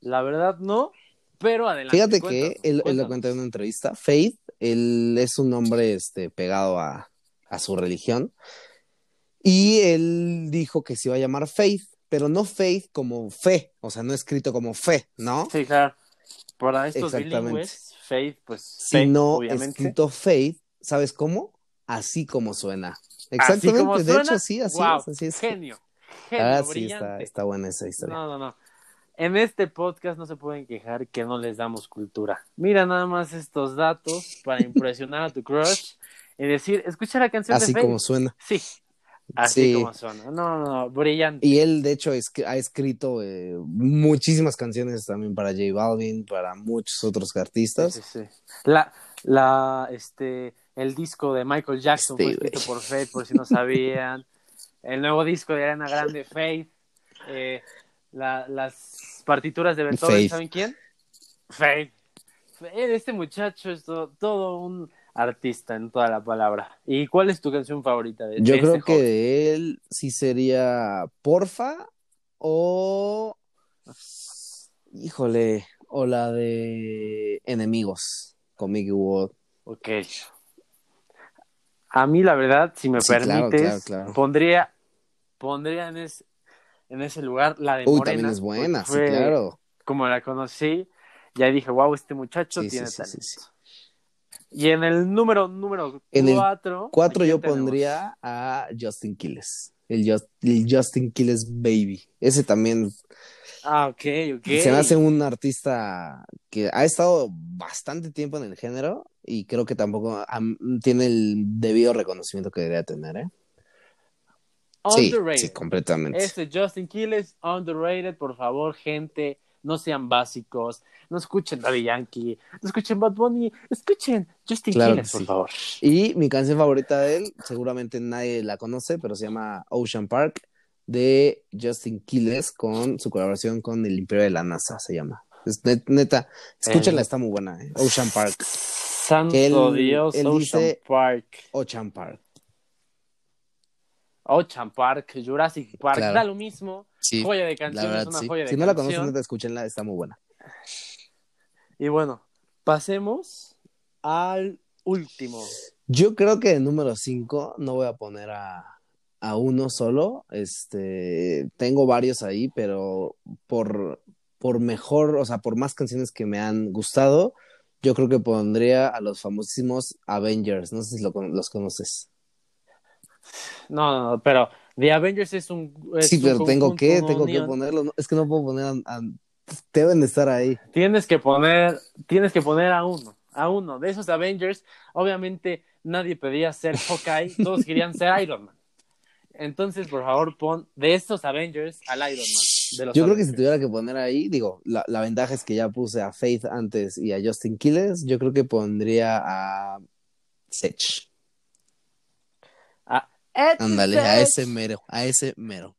La verdad no, pero adelante. Fíjate que él, él lo cuenta en una entrevista. Faith, él es un hombre este, pegado a, a su religión. Y él dijo que se iba a llamar Faith, pero no Faith como fe, o sea, no escrito como fe, ¿no? Sí, claro. Para estos bilingües, Faith, pues Faith, Sino obviamente. escrito Faith, ¿sabes cómo? Así como suena. Así Exactamente, como de suena, hecho, sí, así wow, es, así es. Genio, genio, Ah, sí, está, está buena esa historia. No, no, no. En este podcast no se pueden quejar que no les damos cultura. Mira nada más estos datos para impresionar a tu crush y decir, escucha la canción Así de Faith. como suena. Sí, así Sí. como suena. No, no, no, brillante. Y él, de hecho, es- ha escrito eh, muchísimas canciones también para J Balvin, para muchos otros artistas. Sí, sí. La, la, este, el disco de Michael Jackson Este, fue escrito por Faith, por si no sabían. El nuevo disco de Ariana Grande, Faith. Eh, la- las partituras de Beethoven, Faith. ¿saben quién? Faith. Este muchacho es todo, todo un artista en toda la palabra. ¿Y cuál es tu canción favorita de, Yo de creo este que de él sí sería Porfa o. Híjole, o la de Enemigos con Mickey Wood. Ok. A mí, la verdad, si me Sí, permites, claro, claro. pondría, pondría en, es- en ese lugar la de Uy, Morena. también es buena, sí, claro. Como la conocí, ya dije, wow, este muchacho Sí, tiene talento. Sí. Y en el número número En cuatro, ¿a Cuatro yo tenemos? pondría a Justin Quiles. el, Justin Quiles Baby. Ese también. Ah, ok, ok. Se me hace un artista que ha estado bastante tiempo en el género y creo que tampoco tiene el debido reconocimiento que debería tener, ¿eh? Underrated. Sí, completamente. Este Justin Quiles, underrated, por favor, gente, no sean básicos, no escuchen Daddy Yankee, no escuchen Bad Bunny, escuchen Justin Quiles, por favor. Y mi canción favorita de él, seguramente nadie la conoce, pero se llama Ocean Park, de Justin Quiles, con su colaboración con el Imperio de la NASA, se llama. neta, escúchenla, está muy buena, ¿eh? Ocean Park. Santo Dios, Ocean Park. Ocean Park. Ocean Park, Jurassic Park, da lo mismo. Joya de canción, es una joya de Si no la conocen, escúchenla, está muy buena. Y bueno, pasemos al último. Yo creo que el número 5 no voy a poner a, a, uno solo. Este, tengo varios ahí, pero por, por mejor, o sea, por más canciones que me han gustado, yo creo que pondría a los famosísimos Avengers. No sé si los conoces. No, no, pero The Avengers es un. sí, pero tengo que, tengo que ponerlo. Es que no puedo poner a, Deben de estar ahí. Tienes que poner, tienes que poner a uno, a uno. De esos Avengers, obviamente nadie pedía ser Hawkeye, todos querían ser Iron Man. Entonces, por favor, pon de estos Avengers al Iron Man. yo creo que si tuviera que poner ahí, digo, la, la, ventaja es que ya puse a Faith antes y a Justin Quiles, yo creo que pondría a Sech. Ándale, a ese mero, a ese mero.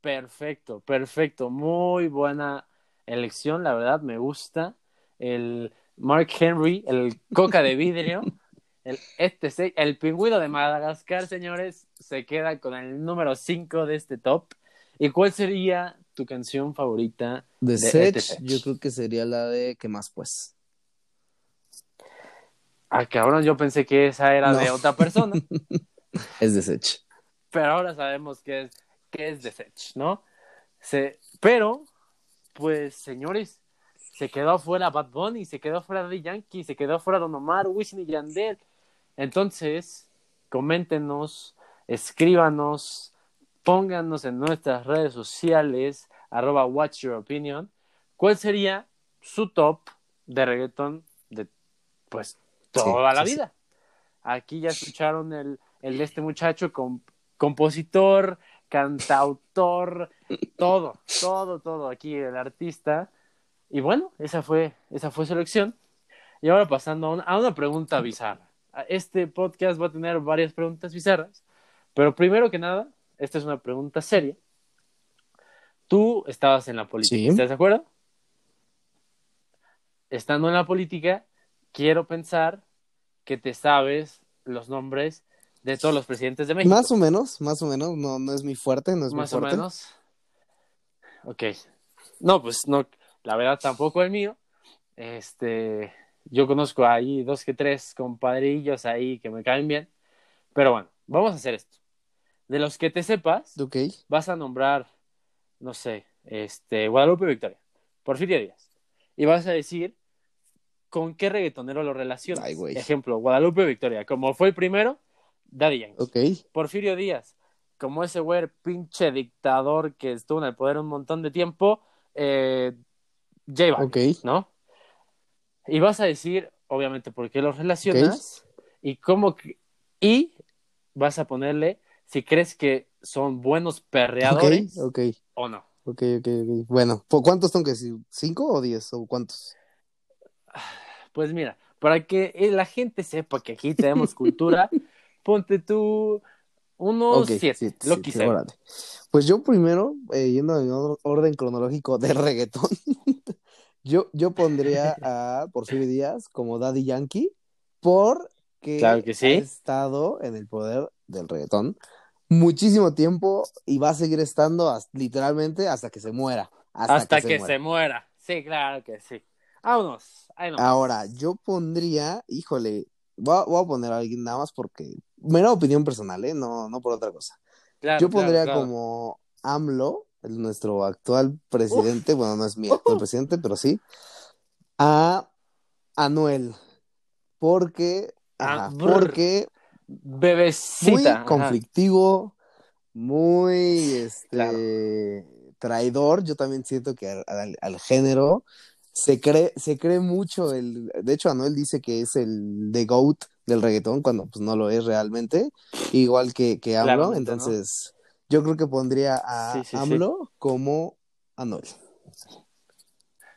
Perfecto, perfecto. Muy buena elección, la verdad, me gusta. El Mark Henry, el coca de vidrio, el, este, el pingüino de Madagascar, señores, se queda con el número 5 de este top. ¿Y cuál sería tu canción favorita de, de este Yo creo que sería la de ¿Qué más pues? Ah, cabrón, yo pensé que esa era de otra persona. es de Sech. Pero ahora sabemos que es, que es de Sech, ¿no? Se, pero, pues, señores, se quedó fuera Bad Bunny, se quedó fuera de Yankee, se quedó fuera Don Omar, Wisin y Yandel. Entonces, coméntenos, escríbanos, pónganos en nuestras redes sociales, arroba Watch Your Opinion, cuál sería su top de reggaeton de, pues, toda la vida. Aquí ya escucharon el, el de este muchacho, compositor, cantautor, todo, todo, todo aquí el artista. Y bueno, esa fue, esa fue su elección. Y ahora pasando a una, a una pregunta bizarra. Este podcast va a tener varias preguntas bizarras, pero primero que nada, esta es una pregunta seria. Tú estabas en la política, ¿estás de acuerdo? Estando en la política, quiero pensar que te sabes los nombres de todos los presidentes de México. Más o menos, más o menos, no, no es mi fuerte, no es más mi fuerte. o menos. Ok. No, pues no, la verdad tampoco el mío. Este, yo conozco ahí dos que tres compadrillos ahí que me caen bien. Pero bueno, vamos a hacer esto. De los que te sepas, okay. vas a nombrar, no sé, este, Guadalupe Victoria, Porfirio Díaz. Y vas a decir con qué reggaetonero lo relacionas. Ejemplo, Guadalupe Victoria, como fue el primero, Daddy Yankee. Ok. Porfirio Díaz, como ese güey pinche dictador que estuvo en el poder un montón de tiempo, eh, J Balvin, ¿no? Y vas a decir, obviamente, por qué los relacionas y cómo y vas a ponerle si crees que son buenos perreadores o no. Ok, ok, ok. Bueno, ¿cuántos tengo que? ¿Cinco o diez? ¿O cuántos? Pues mira, para que la gente sepa que aquí tenemos cultura, ponte tú unos siete, lo quise. Pues yo primero, eh, yendo en orden cronológico de reggaetón, yo, yo pondría a Porfirio Díaz como Daddy Yankee porque claro que sí. ha estado en el poder del reggaetón muchísimo tiempo y va a seguir estando literalmente hasta que se muera. Hasta, que, se, muera. Sí, claro que sí. Vámonos. Ahora, yo pondría, híjole, voy a, poner a alguien nada más porque, mera opinión personal, ¿eh? No, no por otra cosa. yo pondría como AMLO, nuestro actual presidente, bueno, no es mi actual presidente, pero sí, a Anuel. Porque, ah, porque bebecita. Muy conflictivo, muy este, traidor. Yo también siento que al, al- al género se cree, se cree mucho. El, de hecho, Anuel dice que es el The GOAT del reggaetón, cuando pues no lo es realmente, igual que, que AMLO. Entonces, yo creo que pondría a Sí, sí, sí. AMLO como Anuel.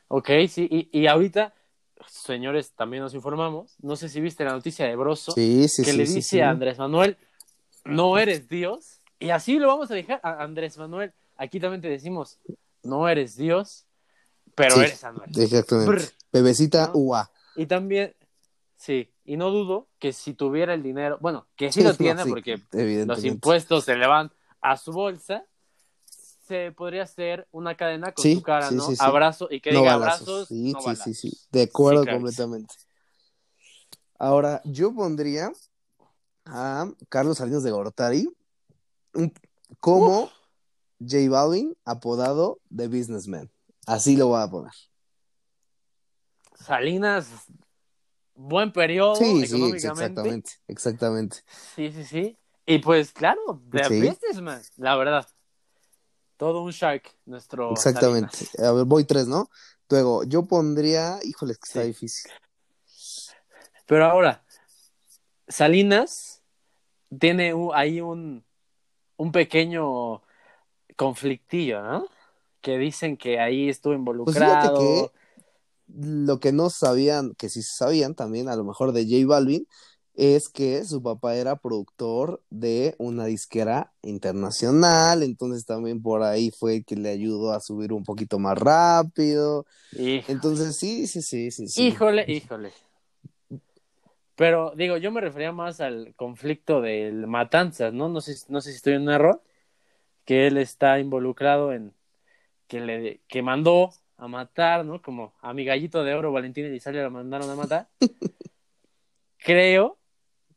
Ok, sí, y, y ahorita, señores, también nos informamos. No sé si viste la noticia de Broso, que le dice a Andrés Manuel, no eres Dios. Y así lo vamos a dejar a Andrés Manuel. Aquí también te decimos, no eres Dios, pero eres Anuel. Exactamente. Brr. Bebecita ¿No? UA. Y también, sí, y no dudo que si tuviera el dinero, bueno, que sí lo tiene sí, porque los impuestos se le van a su bolsa, se podría hacer una cadena con Sí, su cara, ¿no? Abrazo y que no diga balazos. abrazos, Sí, no sí, sí, sí. De acuerdo claro completamente. Ahora, yo pondría a Carlos Salinas de Gortari como J Balvin, apodado The Businessman. Así lo voy a poner. Salinas, buen periodo Sí, sí, exactamente, exactamente. Sí, sí, sí. Y pues claro, de Sí. businessman, la verdad. Todo un shark, nuestro Exactamente. Salinas. A ver, voy tres, ¿no? Luego, yo pondría, híjole, es que está difícil. Pero ahora, Salinas tiene un- ahí un, un pequeño conflictillo, ¿no? Que dicen que ahí estuvo Pues involucrado. que lo que no sabían, que sí sabían también, a lo mejor de J Balvin, es que su papá era productor de una disquera internacional, entonces también por ahí fue el que le ayudó a subir un poquito más rápido. Entonces sí, sí, sí, sí. sí. Híjole, híjole. Pero digo, yo me refería más al conflicto del Matanzas, ¿no? No sé, no sé si estoy en un error. Que él está involucrado en que le que mandó a matar, ¿no? Como a mi gallito de oro, Valentín Elizalde, lo mandaron a matar. Creo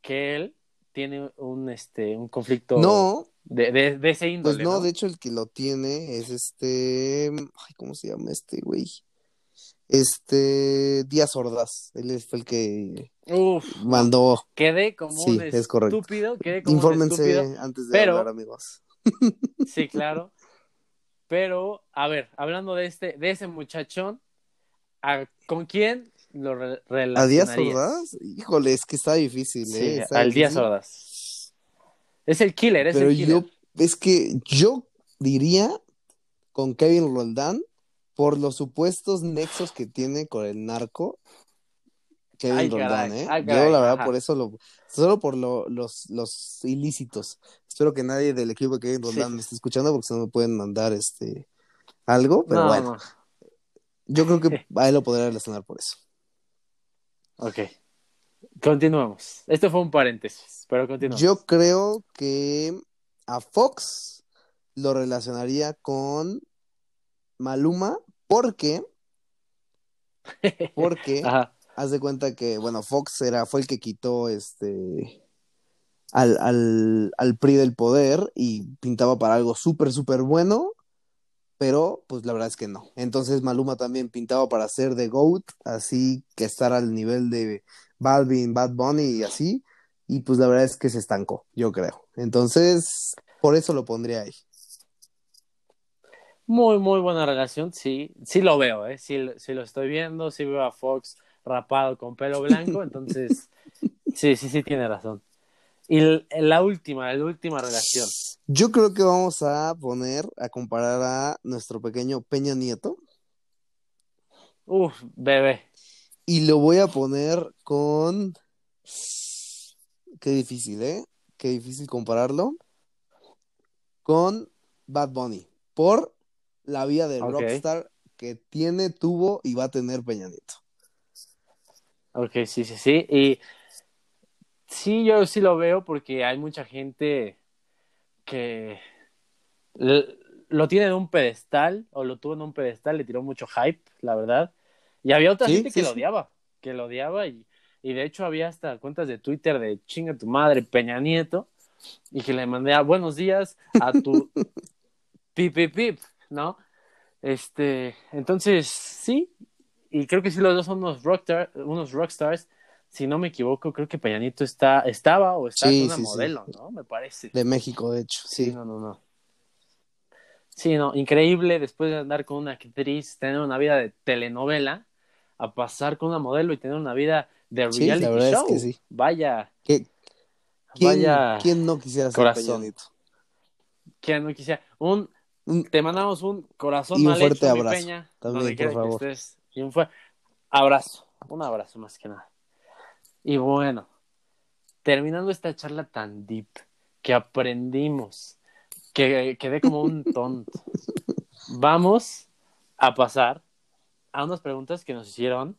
que él tiene un este un conflicto No, de, de, de ese pues índole, no, ¿no? de hecho el que lo tiene es este, ay, ¿cómo se llama este güey? Este Díaz Ordaz, él fue el que Uf, mandó. quedé como Sí, un es correcto. estúpido, quedé como un Infórmense estúpido. antes de pero- hablar, amigos. Sí, claro. Pero, a ver, hablando de este, de ese muchachón, ¿a- ¿con quién lo re- ¿A Díaz? Ordaz? Híjole, es que está difícil, Sí, ¿eh? Al Díaz. Ordaz. Es el killer, es Pero el killer. yo, es que yo diría con Kevin Roldán por los supuestos nexos que tiene con el narco. Kevin Ay, Roldán, caray, ¿eh? ay, yo la verdad ajá. por eso lo, solo por lo- los, los ilícitos. Espero que nadie del equipo de Kevin Roldán Sí. me esté escuchando porque si no me pueden mandar este algo, pero no, bueno, no. yo creo que a él lo podría relacionar por eso. Ok. Continuamos. Esto fue un paréntesis, pero continuamos. Yo creo que a Fox lo relacionaría con Maluma porque porque Ajá. Haz de cuenta que bueno Fox era fue el que quitó este al, al, al PRI del poder y pintaba para algo súper súper bueno pero pues la verdad es que no entonces Maluma también pintaba para ser de GOAT así que estar al nivel de Balvin, Bad Bunny y así y pues la verdad es que se estancó yo creo entonces por eso lo pondría ahí Muy, muy buena relación, sí. Sí lo veo, ¿eh? Sí, sí lo estoy viendo, sí veo a Fox rapado con pelo blanco, entonces sí, sí, sí tiene razón. Y la última, la última relación. yo creo que vamos a poner a comparar a nuestro pequeño Peña Nieto Uf, bebé. Y lo voy a poner con. Qué difícil, ¿eh? Qué difícil compararlo. Con Bad Bunny. Por la vía de rockstar que tiene, tuvo y va a tener Peña Nieto. Ok, sí, sí, sí. Y sí, yo sí lo veo porque hay mucha gente que lo tiene en un pedestal o lo tuvo en un pedestal, le tiró mucho hype, la verdad. Y había otra Sí, gente que sí, lo odiaba, que lo odiaba y, y de hecho había hasta cuentas de Twitter de chinga tu madre, Peña Nieto, y que le mandé a buenos días a tu pip, pip, pip, ¿no? Este, entonces, sí, y creo que sí los dos son unos rockstar, unos rockstars si no me equivoco, creo que Peña Nieto está, estaba o está Sí, con una sí, sí. modelo, ¿no? Me parece. De México, de hecho, sí. no, no, no. Sí, no, increíble después de andar con una actriz, tener una vida de telenovela, a pasar con una modelo y tener una vida de Sí, la reality verdad es show. que sí. Vaya, ¿Qué- ¿Quién, vaya, quién no quisiera ser corazón. Peña Nieto? que no quisiera. Un, Un- te mandamos un corazón Y un mal fuerte hecho, mi abrazo, Peña, también, por que favor. estés. Fue abrazo, un abrazo más que nada. Y bueno, terminando esta charla tan deep, que aprendimos, que quedé como un tonto. Vamos a pasar a unas preguntas que nos hicieron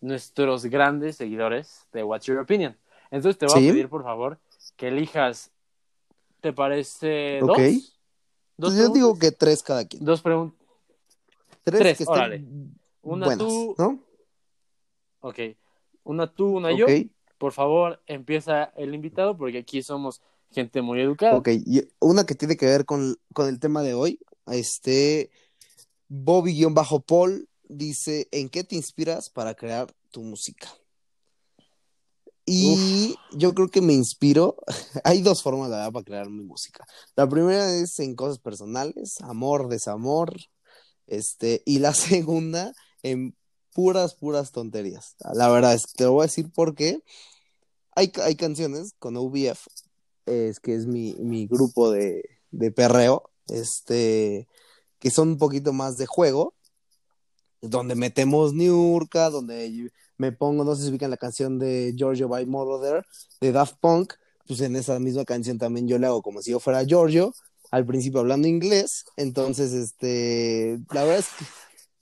nuestros grandes seguidores de What's Your Opinion. Entonces te voy Sí. a pedir, por favor, que elijas, ¿te parece dos? ¿Dos Pues yo digo que tres cada quien. Dos preguntas. Tres, tres, que estén órale. Una buenas, tú, ¿no? ok. Una tú, una yo. Por favor, empieza el invitado porque aquí somos gente muy educada. ok. Y una que tiene que ver con, con el tema de hoy. Este, Bobby-Paul dice, ¿en qué te inspiras para crear tu música? Y yo creo que me inspiro. Hay dos formas, la verdad, para crear mi música. La primera es en cosas personales, amor, desamor. Este, y la segunda en puras, puras tonterías. La verdad es te lo voy a decir porque hay, hay canciones con OBF, es que es mi, mi grupo de, de perreo, este, que son un poquito más de juego, donde metemos Niurka, donde me pongo, no sé si ubican la canción de Giorgio by Moroder, de Daft Punk, pues en esa misma canción también yo le hago como si yo fuera Giorgio, al principio hablando inglés, entonces, este, la verdad es que,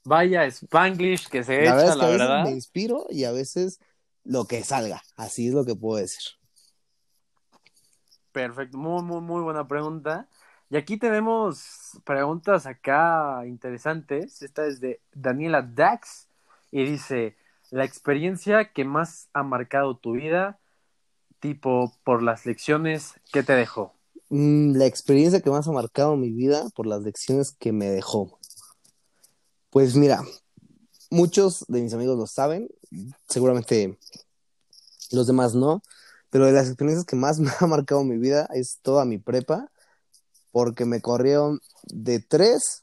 Vaya Spanglish que se la verdad echa, es que la a veces verdad. me inspiro y a veces lo que salga, así es lo que puedo decir. Perfecto, muy, muy, muy buena pregunta. Y aquí tenemos preguntas acá interesantes. Esta es de Daniela Dax y dice, la experiencia que más ha marcado tu vida, tipo por las lecciones que te dejó. Mm, la experiencia que más ha marcado mi vida por las lecciones que me dejó. Pues mira, muchos de mis amigos lo saben, seguramente los demás no, pero de las experiencias que más me ha marcado mi vida es toda mi prepa, porque me corrieron de tres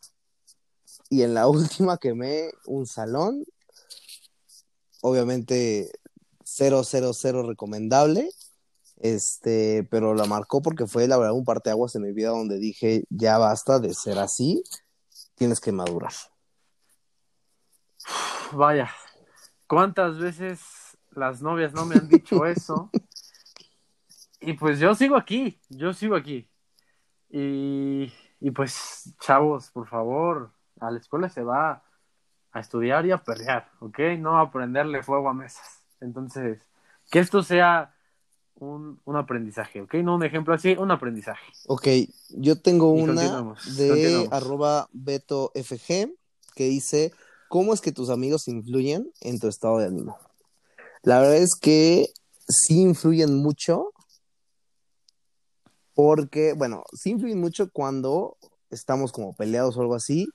y en la última quemé un salón, obviamente 000 recomendable, este, pero la marcó porque fue la verdad un parteaguas en mi vida donde dije, ya basta de ser así, tienes que madurar. Vaya, ¿cuántas veces las novias no me han dicho eso? Y pues yo sigo aquí, yo sigo aquí. Y, y pues, chavos, por favor, a la escuela se va a estudiar y a pelear, ¿ok? No a prenderle fuego a mesas. Entonces, que esto sea un, un aprendizaje, ¿ok? No un ejemplo así, un aprendizaje. Ok, yo tengo Y una de arroba betofg que dice, ¿cómo es que tus amigos influyen en tu estado de ánimo? La verdad es que sí influyen mucho, porque, bueno, sí influyen mucho cuando estamos como peleados o algo así,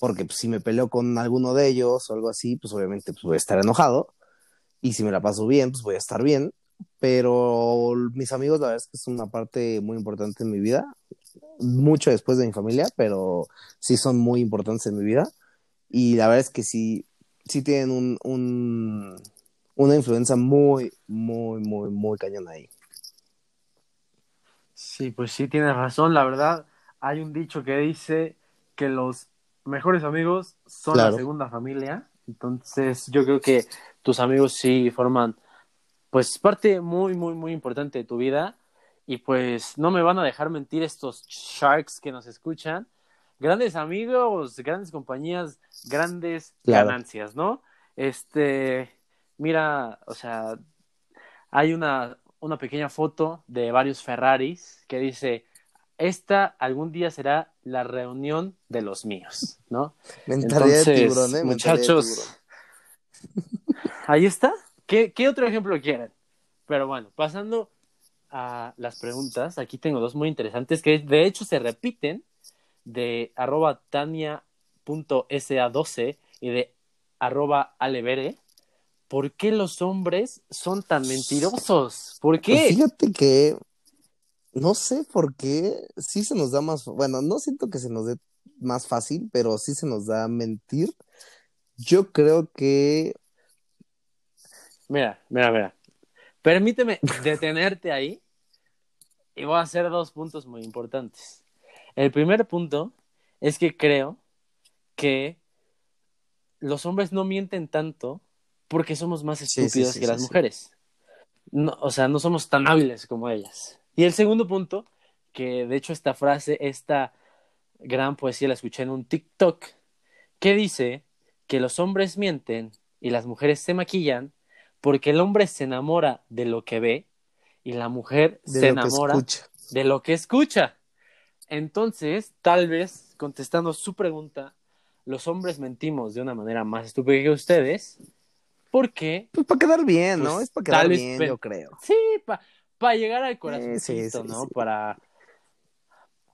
porque pues, si me peleo con alguno de ellos o algo así, pues obviamente pues, voy a estar enojado, y si me la paso bien, pues voy a estar bien, pero mis amigos la verdad es que es una parte muy importante en mi vida, mucho después de mi familia, pero sí son muy importantes en mi vida, y la verdad es que sí, sí tienen un, un una influencia muy, muy, muy, muy cañona ahí. Sí, pues sí, tienes razón. La verdad, hay un dicho que dice que los mejores amigos son Claro. la segunda familia. Entonces, yo creo que tus amigos sí forman, pues, parte muy, muy, muy importante de tu vida. Y pues, no me van a dejar mentir estos sharks que nos escuchan. Grandes amigos, grandes compañías, grandes Claro. ganancias, ¿no? Este, mira, o sea, hay una, una pequeña foto de varios Ferraris que dice, esta algún día será la reunión de los míos, ¿no? Mentalidad de Entonces, tiburón, ¿eh? De muchachos, tiburón. ahí está. ¿Qué, ¿Qué otro ejemplo quieren? Pero bueno, pasando a las preguntas, aquí tengo dos muy interesantes que de hecho se repiten de arroba tania.sa12 y de arroba alevere. ¿por qué los hombres son tan mentirosos? ¿Por Pues qué? fíjate que no sé por qué sí se nos da más, bueno, no siento que se nos dé más fácil, pero sí se nos da mentir. Yo creo que Mira, mira, mira. Permíteme detenerte ahí y voy a hacer dos puntos muy importantes. El primer punto es que creo que los hombres no mienten tanto porque somos más Sí, sí, estúpidos sí, que las mujeres. No, o sea, no somos tan hábiles como ellas. Y el segundo punto, que de hecho esta frase, esta gran poesía la escuché en un TikTok, que dice que los hombres mienten y las mujeres se maquillan porque el hombre se enamora de lo que ve y la mujer de se enamora de lo que escucha. Entonces, tal vez, contestando su pregunta, los hombres mentimos de una manera más estúpida que ustedes, porque, Pues para quedar bien, ¿no? Pues, Es para tal quedar vez bien, yo creo. sí, para llegar al corazoncito, sí, sí, ¿no? sí. Para,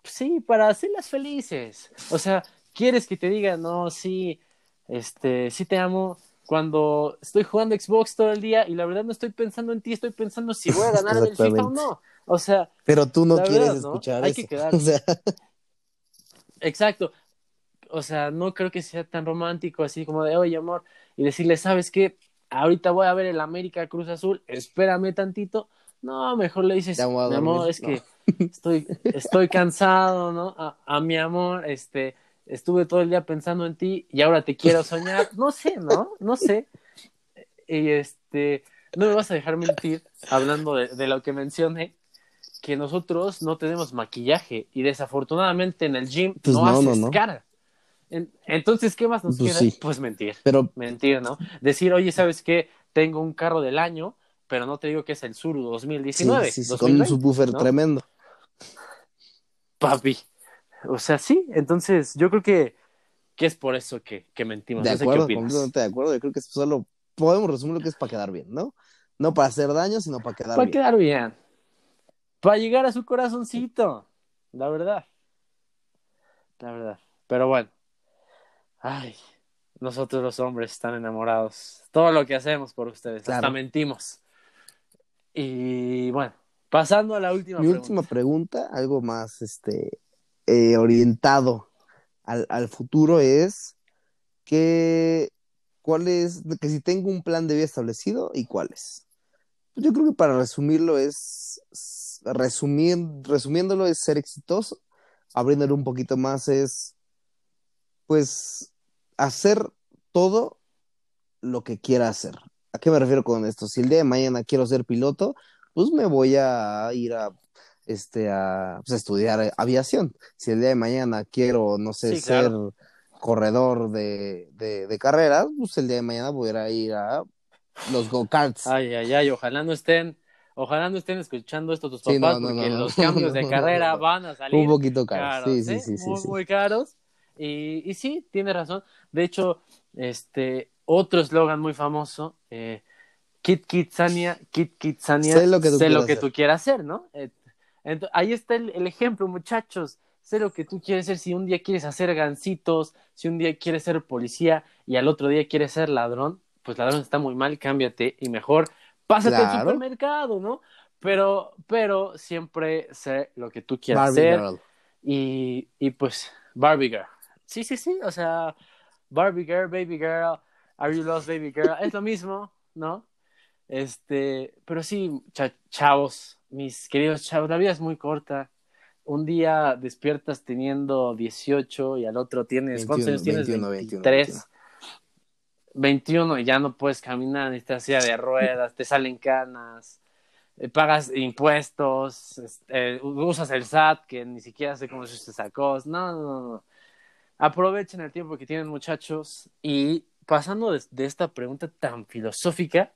sí, para hacerlas felices. O sea, quieres que te diga, no, sí, este, sí te amo, cuando estoy jugando Xbox todo el día y la verdad no estoy pensando en ti, estoy pensando si voy a ganar en el FIFA o no. O sea, Pero tú no quieres verdad, ¿no? escuchar Hay eso. que quedar- O sea, Exacto. O sea, no creo que sea tan romántico así como de, oye, amor, y decirle, ¿sabes qué? Ahorita voy a ver el América Cruz Azul, espérame tantito. No, mejor le dices, mi dormir". amor, es No. que estoy, estoy cansado, ¿no? A, a mi amor, este, estuve todo el día pensando en ti y ahora te quiero soñar. No sé, ¿no? No sé. Y este, no me vas a dejar mentir, hablando de, de lo que mencioné, que nosotros no tenemos maquillaje y desafortunadamente en el gym Pues no, no, haces no, no. cara. En- entonces, ¿qué más nos Pues queda? sí. Pues mentir, pero mentir, ¿no? Decir, oye, ¿sabes qué? Tengo un carro del año, pero no te digo que es el Suru 2019. sí, sí, con un 2020, subwoofer tremendo. Papi. O sea, sí, entonces yo creo que, que es por eso que, que mentimos. De no sé acuerdo, qué completamente de acuerdo. Yo creo que solo podemos resumir lo que es para quedar bien, ¿no? No para hacer daño, sino para quedar Para bien. quedar bien. Para llegar a su corazoncito. La verdad. La verdad. Pero bueno. Ay. Nosotros los hombres están enamorados. Todo lo que hacemos por ustedes. Hasta Claro. mentimos. Y bueno. Pasando a la última Mi pregunta. última pregunta, algo más este eh, orientado al, al futuro, es que cuál es, que si tengo un plan de vida establecido y cuál es. Yo creo que para resumirlo es resumir, resumiéndolo es ser exitoso, abriéndolo un poquito más es pues hacer todo lo que quiera hacer. ¿A qué me refiero con esto? Si el día de mañana quiero ser piloto, pues me voy a ir a este a, pues, estudiar aviación. Si el día de mañana quiero, no sé, Sí, ser corredor de, de, de carreras, pues el día de mañana voy a ir a los go-karts. Ay, ay, ay. Ojalá no estén. Ojalá no estén escuchando esto tus Sí, papás no, no, porque no, los cambios de carrera van a salir Un poquito caro. caros, sí, sí, ¿eh? sí, sí, muy, sí. muy caros. Y, y sí, tiene razón. De hecho, este otro eslogan muy famoso, eh, Kit Kitsania, Kit Kitsania, Sé lo que tú sé lo quieras que hacer. tú quieras hacer, ¿no? Eh, ahí está el, el ejemplo, muchachos. Sé lo que tú quieres ser. Si un día quieres hacer gancitos, si un día quieres ser policía y al otro día quieres ser ladrón, pues ladrón está muy mal, cámbiate y mejor pásate al Claro. supermercado, ¿no? Pero, pero siempre sé lo que tú quieras Barbie Girl. y, y pues Barbie Girl. Sí, sí, sí, o sea, Barbie Girl, Baby Girl, Are You Lost Baby Girl, es lo mismo, ¿no? Este, pero sí, cha- chavos, mis queridos chavos, la vida es muy corta. Un día despiertas teniendo 18 y al otro tienes, ¿cuántos 21, años tienes? 21, 21, 23. 21 y ya no puedes caminar, necesitas silla de ruedas, te salen canas, eh, pagas impuestos, este, eh, usas el SAT, que ni siquiera sé cómo se cosa. No, no, no. Aprovechen el tiempo que tienen, muchachos. Y pasando de, de esta pregunta tan filosófica,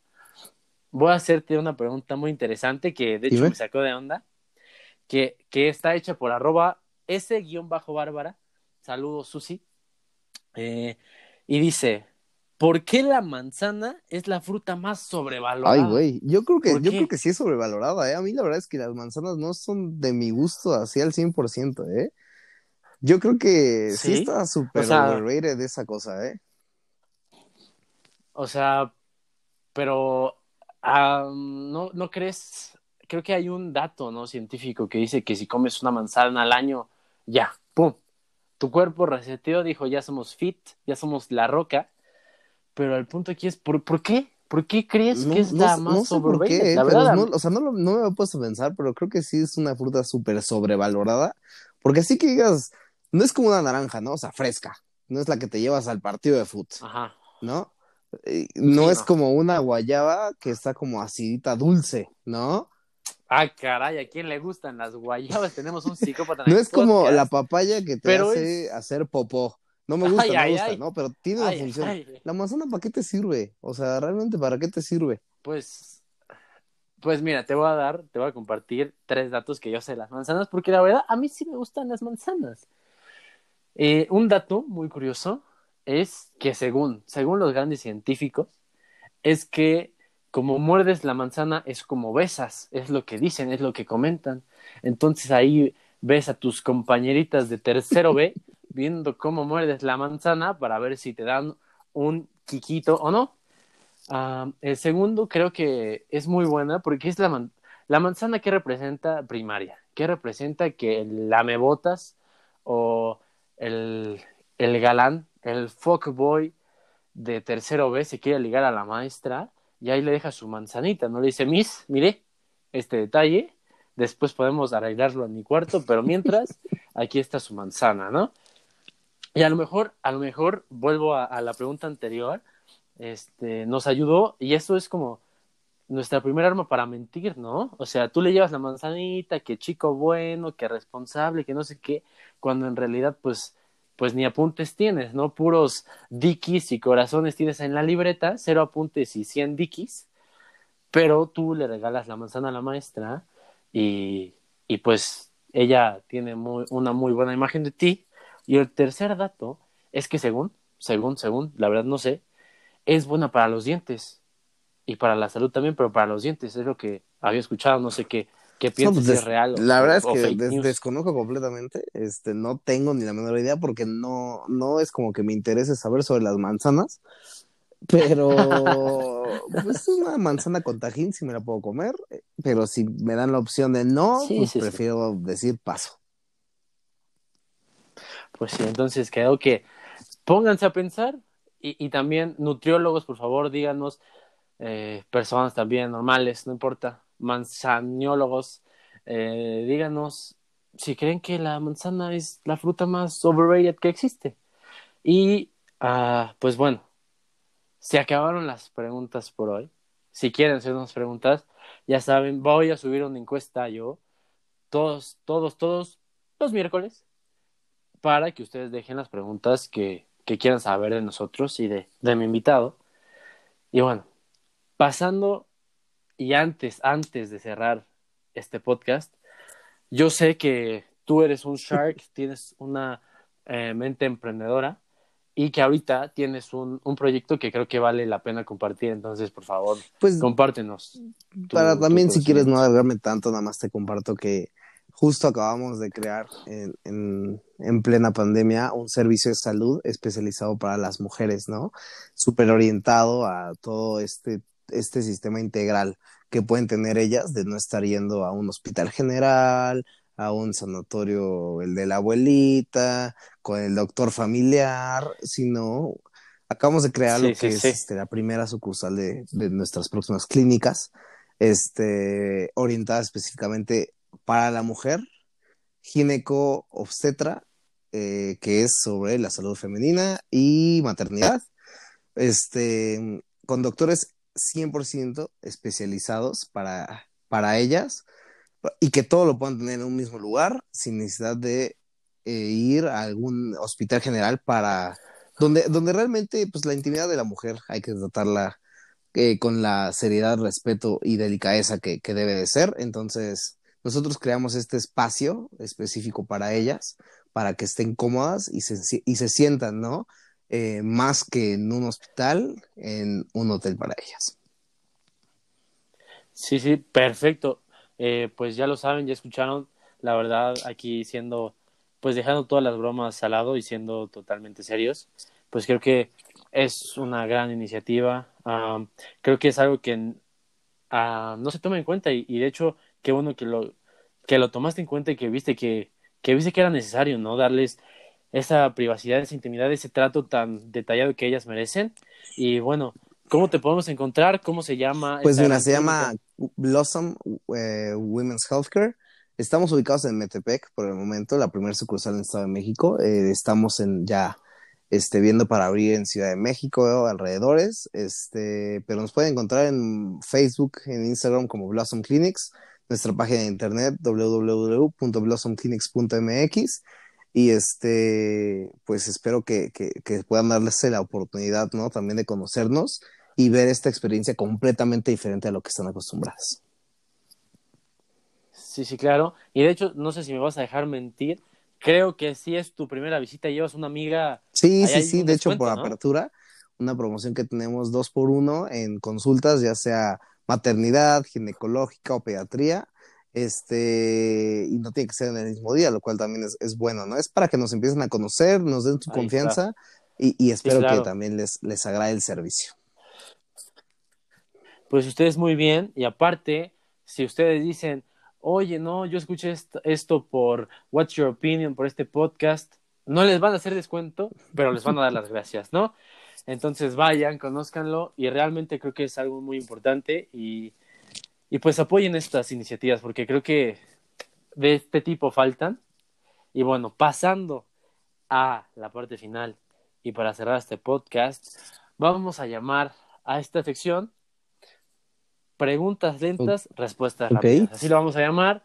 voy a hacerte una pregunta muy interesante que de hecho me sacó de onda, que, que está hecha por arroba s-bárbara. Saludos, Susi. Eh, y dice, ¿por qué la manzana es la fruta más sobrevalorada? Ay, güey, yo creo que, ¿Por yo qué? creo que sí es sobrevalorada, ¿eh? A mí la verdad es que las manzanas no son de mi gusto así al 100%, ¿eh? Yo creo que sí, ¿Sí? está súper O sea- overrated esa cosa, ¿eh? O sea, pero ah, no, ¿no crees? Creo que hay un dato, ¿no? Científico que dice que si comes una manzana al año, ya, ¡pum! Tu cuerpo reseteó, dijo, ya somos fit, ya somos la roca. Pero el punto aquí es, ¿por, ¿por qué? ¿Por qué crees No, que está no, más no sé por overrated? qué, La pero verdad, no, o sea, no, lo- no me he puesto a pensar, pero creo que sí es una fruta súper sobrevalorada, porque así que digas, no es como una naranja, ¿no? O sea, fresca, no es la que te llevas al partido de fútbol, Ajá. ¿no? No Sí, es como una guayaba que está como acidita dulce, ¿no? Ah, caray, ¿a quién le gustan las guayabas? Tenemos un psicópata en No el es como la papaya que te hace hacer popó. No me gusta, Ay, no me gusta, ay. ¿no? Pero tiene una función. La manzana, ¿para qué te sirve? O sea, realmente, ¿para qué te sirve? Pues, pues mira, te voy a dar, te voy a compartir tres datos que yo sé de las manzanas, porque la verdad, a mí sí me gustan las manzanas. Eh, un dato muy curioso es que según, según los grandes científicos, es que como muerdes la manzana es como besas, es lo que dicen, es lo que comentan. Entonces ahí ves a tus compañeritas de tercero B viendo cómo muerdes la manzana para ver si te dan un quiquito o no. Ah, el segundo creo que es muy buena porque es la, man- la manzana que representa primaria, que representa que el lamebotas o el, el galán, el fuckboy de tercero B se quiere ligar a la maestra y ahí le deja su manzanita, no le dice, Miss, mire este detalle, después podemos arreglarlo en mi cuarto, pero mientras, aquí está su manzana, ¿no? Y a lo mejor, a lo mejor, vuelvo a, la pregunta anterior, este, nos ayudó, y eso es como nuestra primera arma para mentir, ¿no? O sea, tú le llevas la manzanita, que chico bueno, que responsable, que no sé qué, cuando en realidad, pues, pues ni apuntes tienes, ¿no? Puros dikis y corazones tienes en la libreta, cero apuntes y cien dikis, pero tú le regalas la manzana a la maestra y, y pues ella tiene muy, una muy buena imagen de ti. Y el tercer dato es que según, según, según, la verdad no sé, es buena para los dientes y para la salud también, pero para los dientes es lo que había escuchado, no sé qué, qué No, piensas pues, si des- es real o, la verdad es que des- desconozco completamente, este, no tengo ni la menor idea porque no, no es como que me interese saber sobre las manzanas, pero pues una manzana con tajín sí me la puedo comer, eh, pero si me dan la opción de no, Sí, pues sí, sí. prefiero decir paso. Pues sí, entonces creo que pónganse a pensar y, también nutriólogos, por favor, díganos, eh, personas también normales, no importa, manzaniólogos, eh, díganos si creen que la manzana es la fruta más overrated que existe. Y ah, pues bueno, se acabaron las preguntas por hoy. Si quieren hacernos preguntas, ya saben, voy a subir una encuesta yo, todos, todos, todos los miércoles para que ustedes dejen las preguntas que, que quieran saber de nosotros y de, de mi invitado. Y bueno, pasando y antes, antes de cerrar este podcast, yo sé que tú eres un shark, tienes una eh, mente emprendedora y que ahorita tienes un, un proyecto que creo que vale la pena compartir. Entonces, por favor, Pues compártenos. tu- para también si quieres no alargarme tanto, nada más te comparto que justo acabamos de crear en, en, en plena pandemia un servicio de salud especializado para las mujeres, ¿no? Súper orientado a todo este, este sistema integral que pueden tener ellas de no estar yendo a un hospital general, a un sanatorio, el de la abuelita, con el doctor familiar, sino acabamos de crear Sí, lo que sí, es sí. este, la primera sucursal de, de nuestras próximas clínicas, este, orientada específicamente para la mujer, gineco obstetra, eh, que es sobre la salud femenina y maternidad, este, con doctores 100% especializados para, para ellas y que todo lo puedan tener en un mismo lugar sin necesidad de eh, ir a algún hospital general para donde, donde realmente pues la intimidad de la mujer hay que tratarla eh, con la seriedad, respeto y delicadeza que, que debe de ser. Entonces, nosotros creamos este espacio específico para ellas, para que estén cómodas y se, y se sientan, ¿no? Eh, más que en un hospital, en un hotel para ellas. Sí, sí, perfecto. Eh, pues ya lo saben, ya escucharon, la verdad, aquí siendo, pues dejando todas las bromas al lado y siendo totalmente serios, pues creo que es una gran iniciativa. Ah, creo que es algo que ah, no se toma en cuenta y, de hecho, qué bueno que lo, que lo tomaste en cuenta y que viste que, que viste que era necesario, ¿no? Darles esa privacidad, esa intimidad, ese trato tan detallado que ellas merecen. Y bueno, ¿cómo te podemos encontrar? ¿Cómo se llama? Pues mira, se llama Blossom eh, Women's Healthcare. Estamos ubicados en Metepec por el momento, la primera sucursal en el Estado de México. Eh, estamos en ya este, viendo para abrir en Ciudad de México, alrededores, este, pero nos pueden encontrar en Facebook, en Instagram como Blossom Clinics, nuestra página de internet www.blossomclinics.mx y este, pues espero que, que, que, puedan darles la oportunidad, ¿no? También de conocernos y ver esta experiencia completamente diferente a lo que están acostumbradas. Sí, sí, claro. Y de hecho, no sé si me vas a dejar mentir, creo que sí es tu primera visita, llevas una amiga. Sí, sí, sí, de hecho por apertura, una promoción que tenemos dos por uno en consultas, ya sea maternidad, ginecológica o pediatría, este, y no tiene que ser en el mismo día, lo cual también es, es bueno, ¿no? Es para que nos empiecen a conocer, nos den su confianza y, y, espero que también les, les agrade el servicio. Pues ustedes muy bien, y aparte, si ustedes dicen, oye, no, yo escuché esto, por What's Your Opinion, por este podcast, no les van a hacer descuento, pero les van a dar las gracias, ¿no? Entonces vayan, conózcanlo y realmente creo que es algo muy importante y, y pues apoyen estas iniciativas porque creo que de este tipo faltan. Y bueno, pasando a la parte final y para cerrar este podcast, vamos a llamar a esta sección preguntas lentas, respuestas rápidas. Así lo vamos a llamar.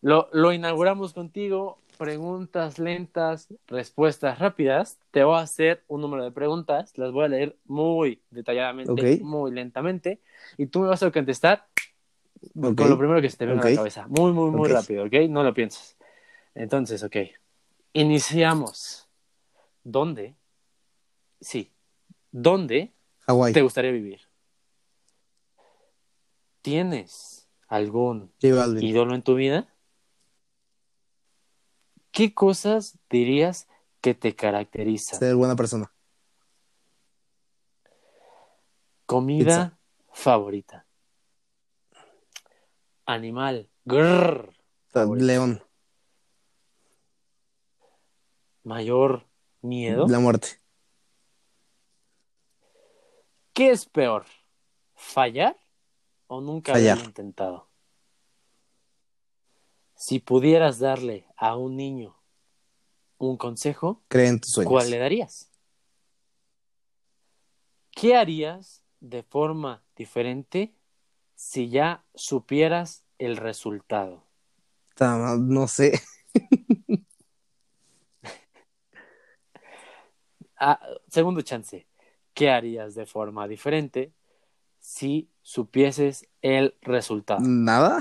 Lo, lo, inauguramos contigo. Preguntas lentas, respuestas rápidas. Te voy a hacer un número de preguntas. Las voy a leer muy detalladamente, muy lentamente. Y tú me vas a contestar con lo primero que se te venga a la cabeza. Muy, muy, muy rápido, ¿ok? No lo pienses. Entonces, ok. Iniciamos. ¿Dónde? Sí. ¿Dónde te gustaría vivir? ¿Tienes algún ídolo en tu vida? ¿Qué cosas dirías que te caracterizan? Ser buena persona. Comida favorita. Animal. Grrr, León. Mayor miedo. La muerte. ¿Qué es peor? ¿Fallar o nunca había intentado? Si pudieras darle a un niño un consejo, tus sueños. ¿cuál le darías? ¿Qué harías de forma diferente si ya supieras el resultado? No sé. ah, segundo chance. ¿Qué harías de forma diferente si supieses el resultado? Nada.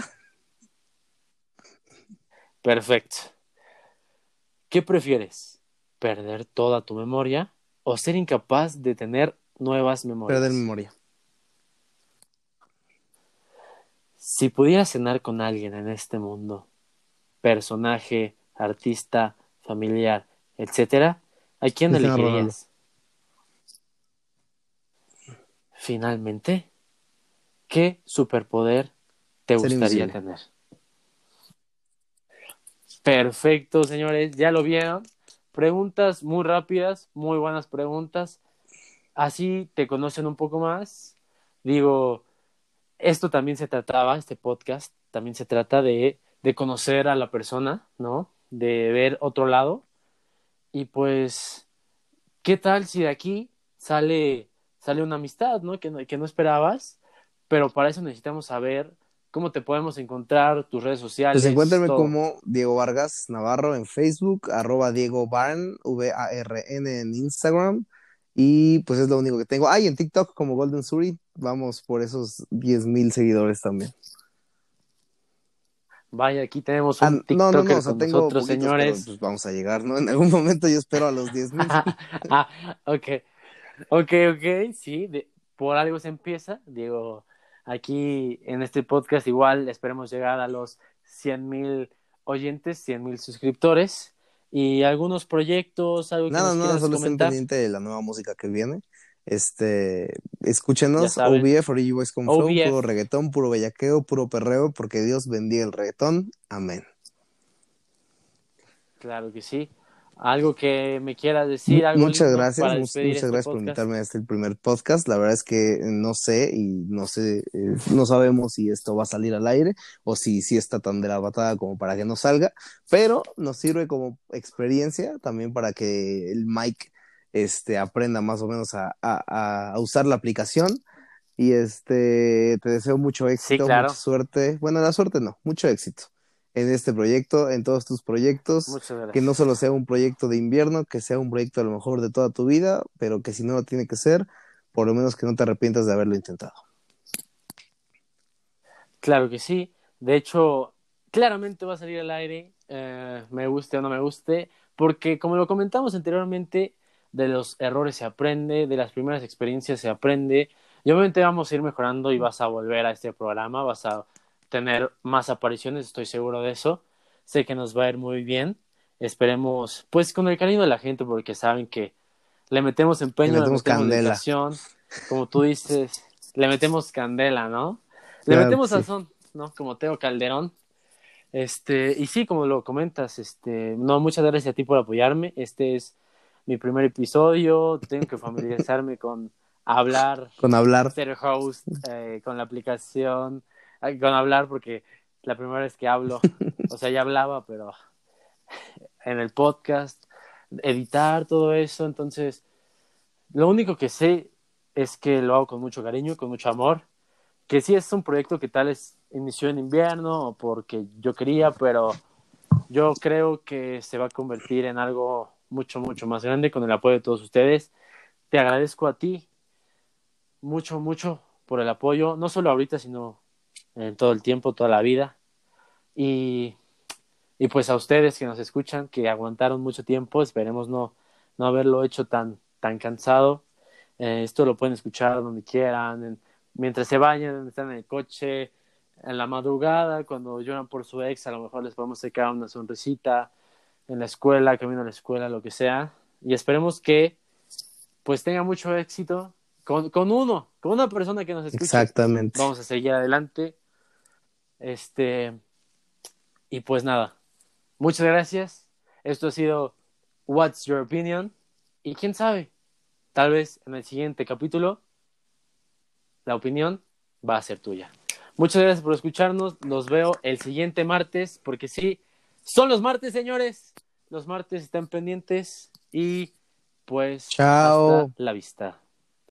Perfecto. ¿Qué prefieres? ¿Perder toda tu memoria o ser incapaz de tener nuevas memorias? Perder memoria. Si pudieras cenar con alguien en este mundo, personaje, artista, familiar, etcétera, ¿a quién elegirías? Finalmente, ¿qué superpoder te gustaría tener? Perfecto, señores, ya lo vieron. Preguntas muy rápidas, muy buenas preguntas. Así te conocen un poco más. Digo, esto también se trataba, este podcast, también se trata de, de conocer a la persona, ¿no? De ver otro lado. Y pues, ¿qué tal si de aquí sale, sale una amistad, ¿no? Que, que no esperabas, pero para eso necesitamos saber cómo te podemos encontrar, tus redes sociales. Pues encuéntrame como Diego Vargas Navarro en Facebook, arroba Diego Barn, V-A-R-N en Instagram. Y pues es lo único que tengo. Ah, y en TikTok como Golden Suri, vamos por esos 10 mil seguidores también. Vaya, aquí tenemos un ah, TikToker no, no, no, o sea, tengo nosotros, señores. Pues vamos a llegar, ¿no? En algún momento yo espero a los 10 mil. ah, ok. Ok, ok, sí, de, por algo se empieza. Digo, aquí en este podcast igual esperemos llegar a los 100 mil oyentes, 100 mil suscriptores y algunos proyectos, algo que Nada, nos nada, solo estén pendiente de la nueva música que viene. Este, escúchenos. OBF, Origi Boys con Flow, puro reggaetón, puro bellaqueo, puro perreo, porque Dios bendiga el reggaetón. Amén. Claro que sí. Algo que me quieras decir, algo Muchas gracias, para muchas este gracias por podcast? invitarme a este primer podcast. La verdad es que no sé y no sé, eh, no sabemos si esto va a salir al aire o si, si está tan de la patada como para que no salga, pero nos sirve como experiencia también para que el Mike este, aprenda más o menos a, a- a usar la aplicación. Y este, te deseo mucho éxito, claro. mucha suerte. Bueno, la suerte no, mucho éxito en este proyecto, en todos tus proyectos Muchas gracias. que no solo sea un proyecto de invierno, que sea un proyecto a lo mejor de toda tu vida, pero que si no lo tiene que ser, por lo menos que no te arrepientas de haberlo intentado. Claro que sí. De hecho, claramente va a salir al aire, eh, me guste o no me guste, porque como lo comentamos anteriormente, de los errores se aprende, de las primeras experiencias se aprende, y obviamente vamos a ir mejorando y vas a volver a este programa, vas a tener más apariciones, estoy seguro de eso. Sé que nos va a ir muy bien. Esperemos, pues con el cariño de la gente, porque saben que le metemos empeño, Le metemos candela. dedicación, como tú dices, le metemos candela, ¿no? Le Claro metemos que sí. sazón, ¿no? Como Teo Calderón. Este, y sí, como lo comentas, este, no, muchas gracias a ti por apoyarme. Este es mi primer episodio, tengo que familiarizarme con hablar, Con hablar, ser host, eh, con la aplicación, con hablar, porque la primera vez que hablo, o sea, ya hablaba, pero en el podcast, editar todo eso, entonces, lo único que sé es que lo hago con mucho cariño, con mucho amor, que sí es un proyecto que tal vez inició en invierno o porque yo quería, pero yo creo que se va a convertir en algo mucho, mucho más grande con el apoyo de todos ustedes. Te agradezco a ti mucho, mucho por el apoyo, no solo ahorita, sino en todo el tiempo, toda la vida. Y, y pues a ustedes que nos escuchan, que aguantaron mucho tiempo, esperemos no, no haberlo hecho tan, tan cansado. Eh, esto lo pueden escuchar donde quieran, en- mientras se bañan, están en el coche, en la madrugada, cuando lloran por su ex, a lo mejor les podemos sacar una sonrisita, en la escuela, camino a la escuela, lo que sea. Y esperemos que pues tenga mucho éxito con, con uno, con una persona que nos escuche. exactamente. Vamos a seguir adelante. Este, y pues nada, muchas gracias. Esto ha sido What's Your Opinion. Y quién sabe, tal vez en el siguiente capítulo la opinión va a ser tuya. Muchas gracias por escucharnos. Los veo el siguiente martes, porque sí, son los martes, señores. Los martes están pendientes y pues Chao. hasta la vista.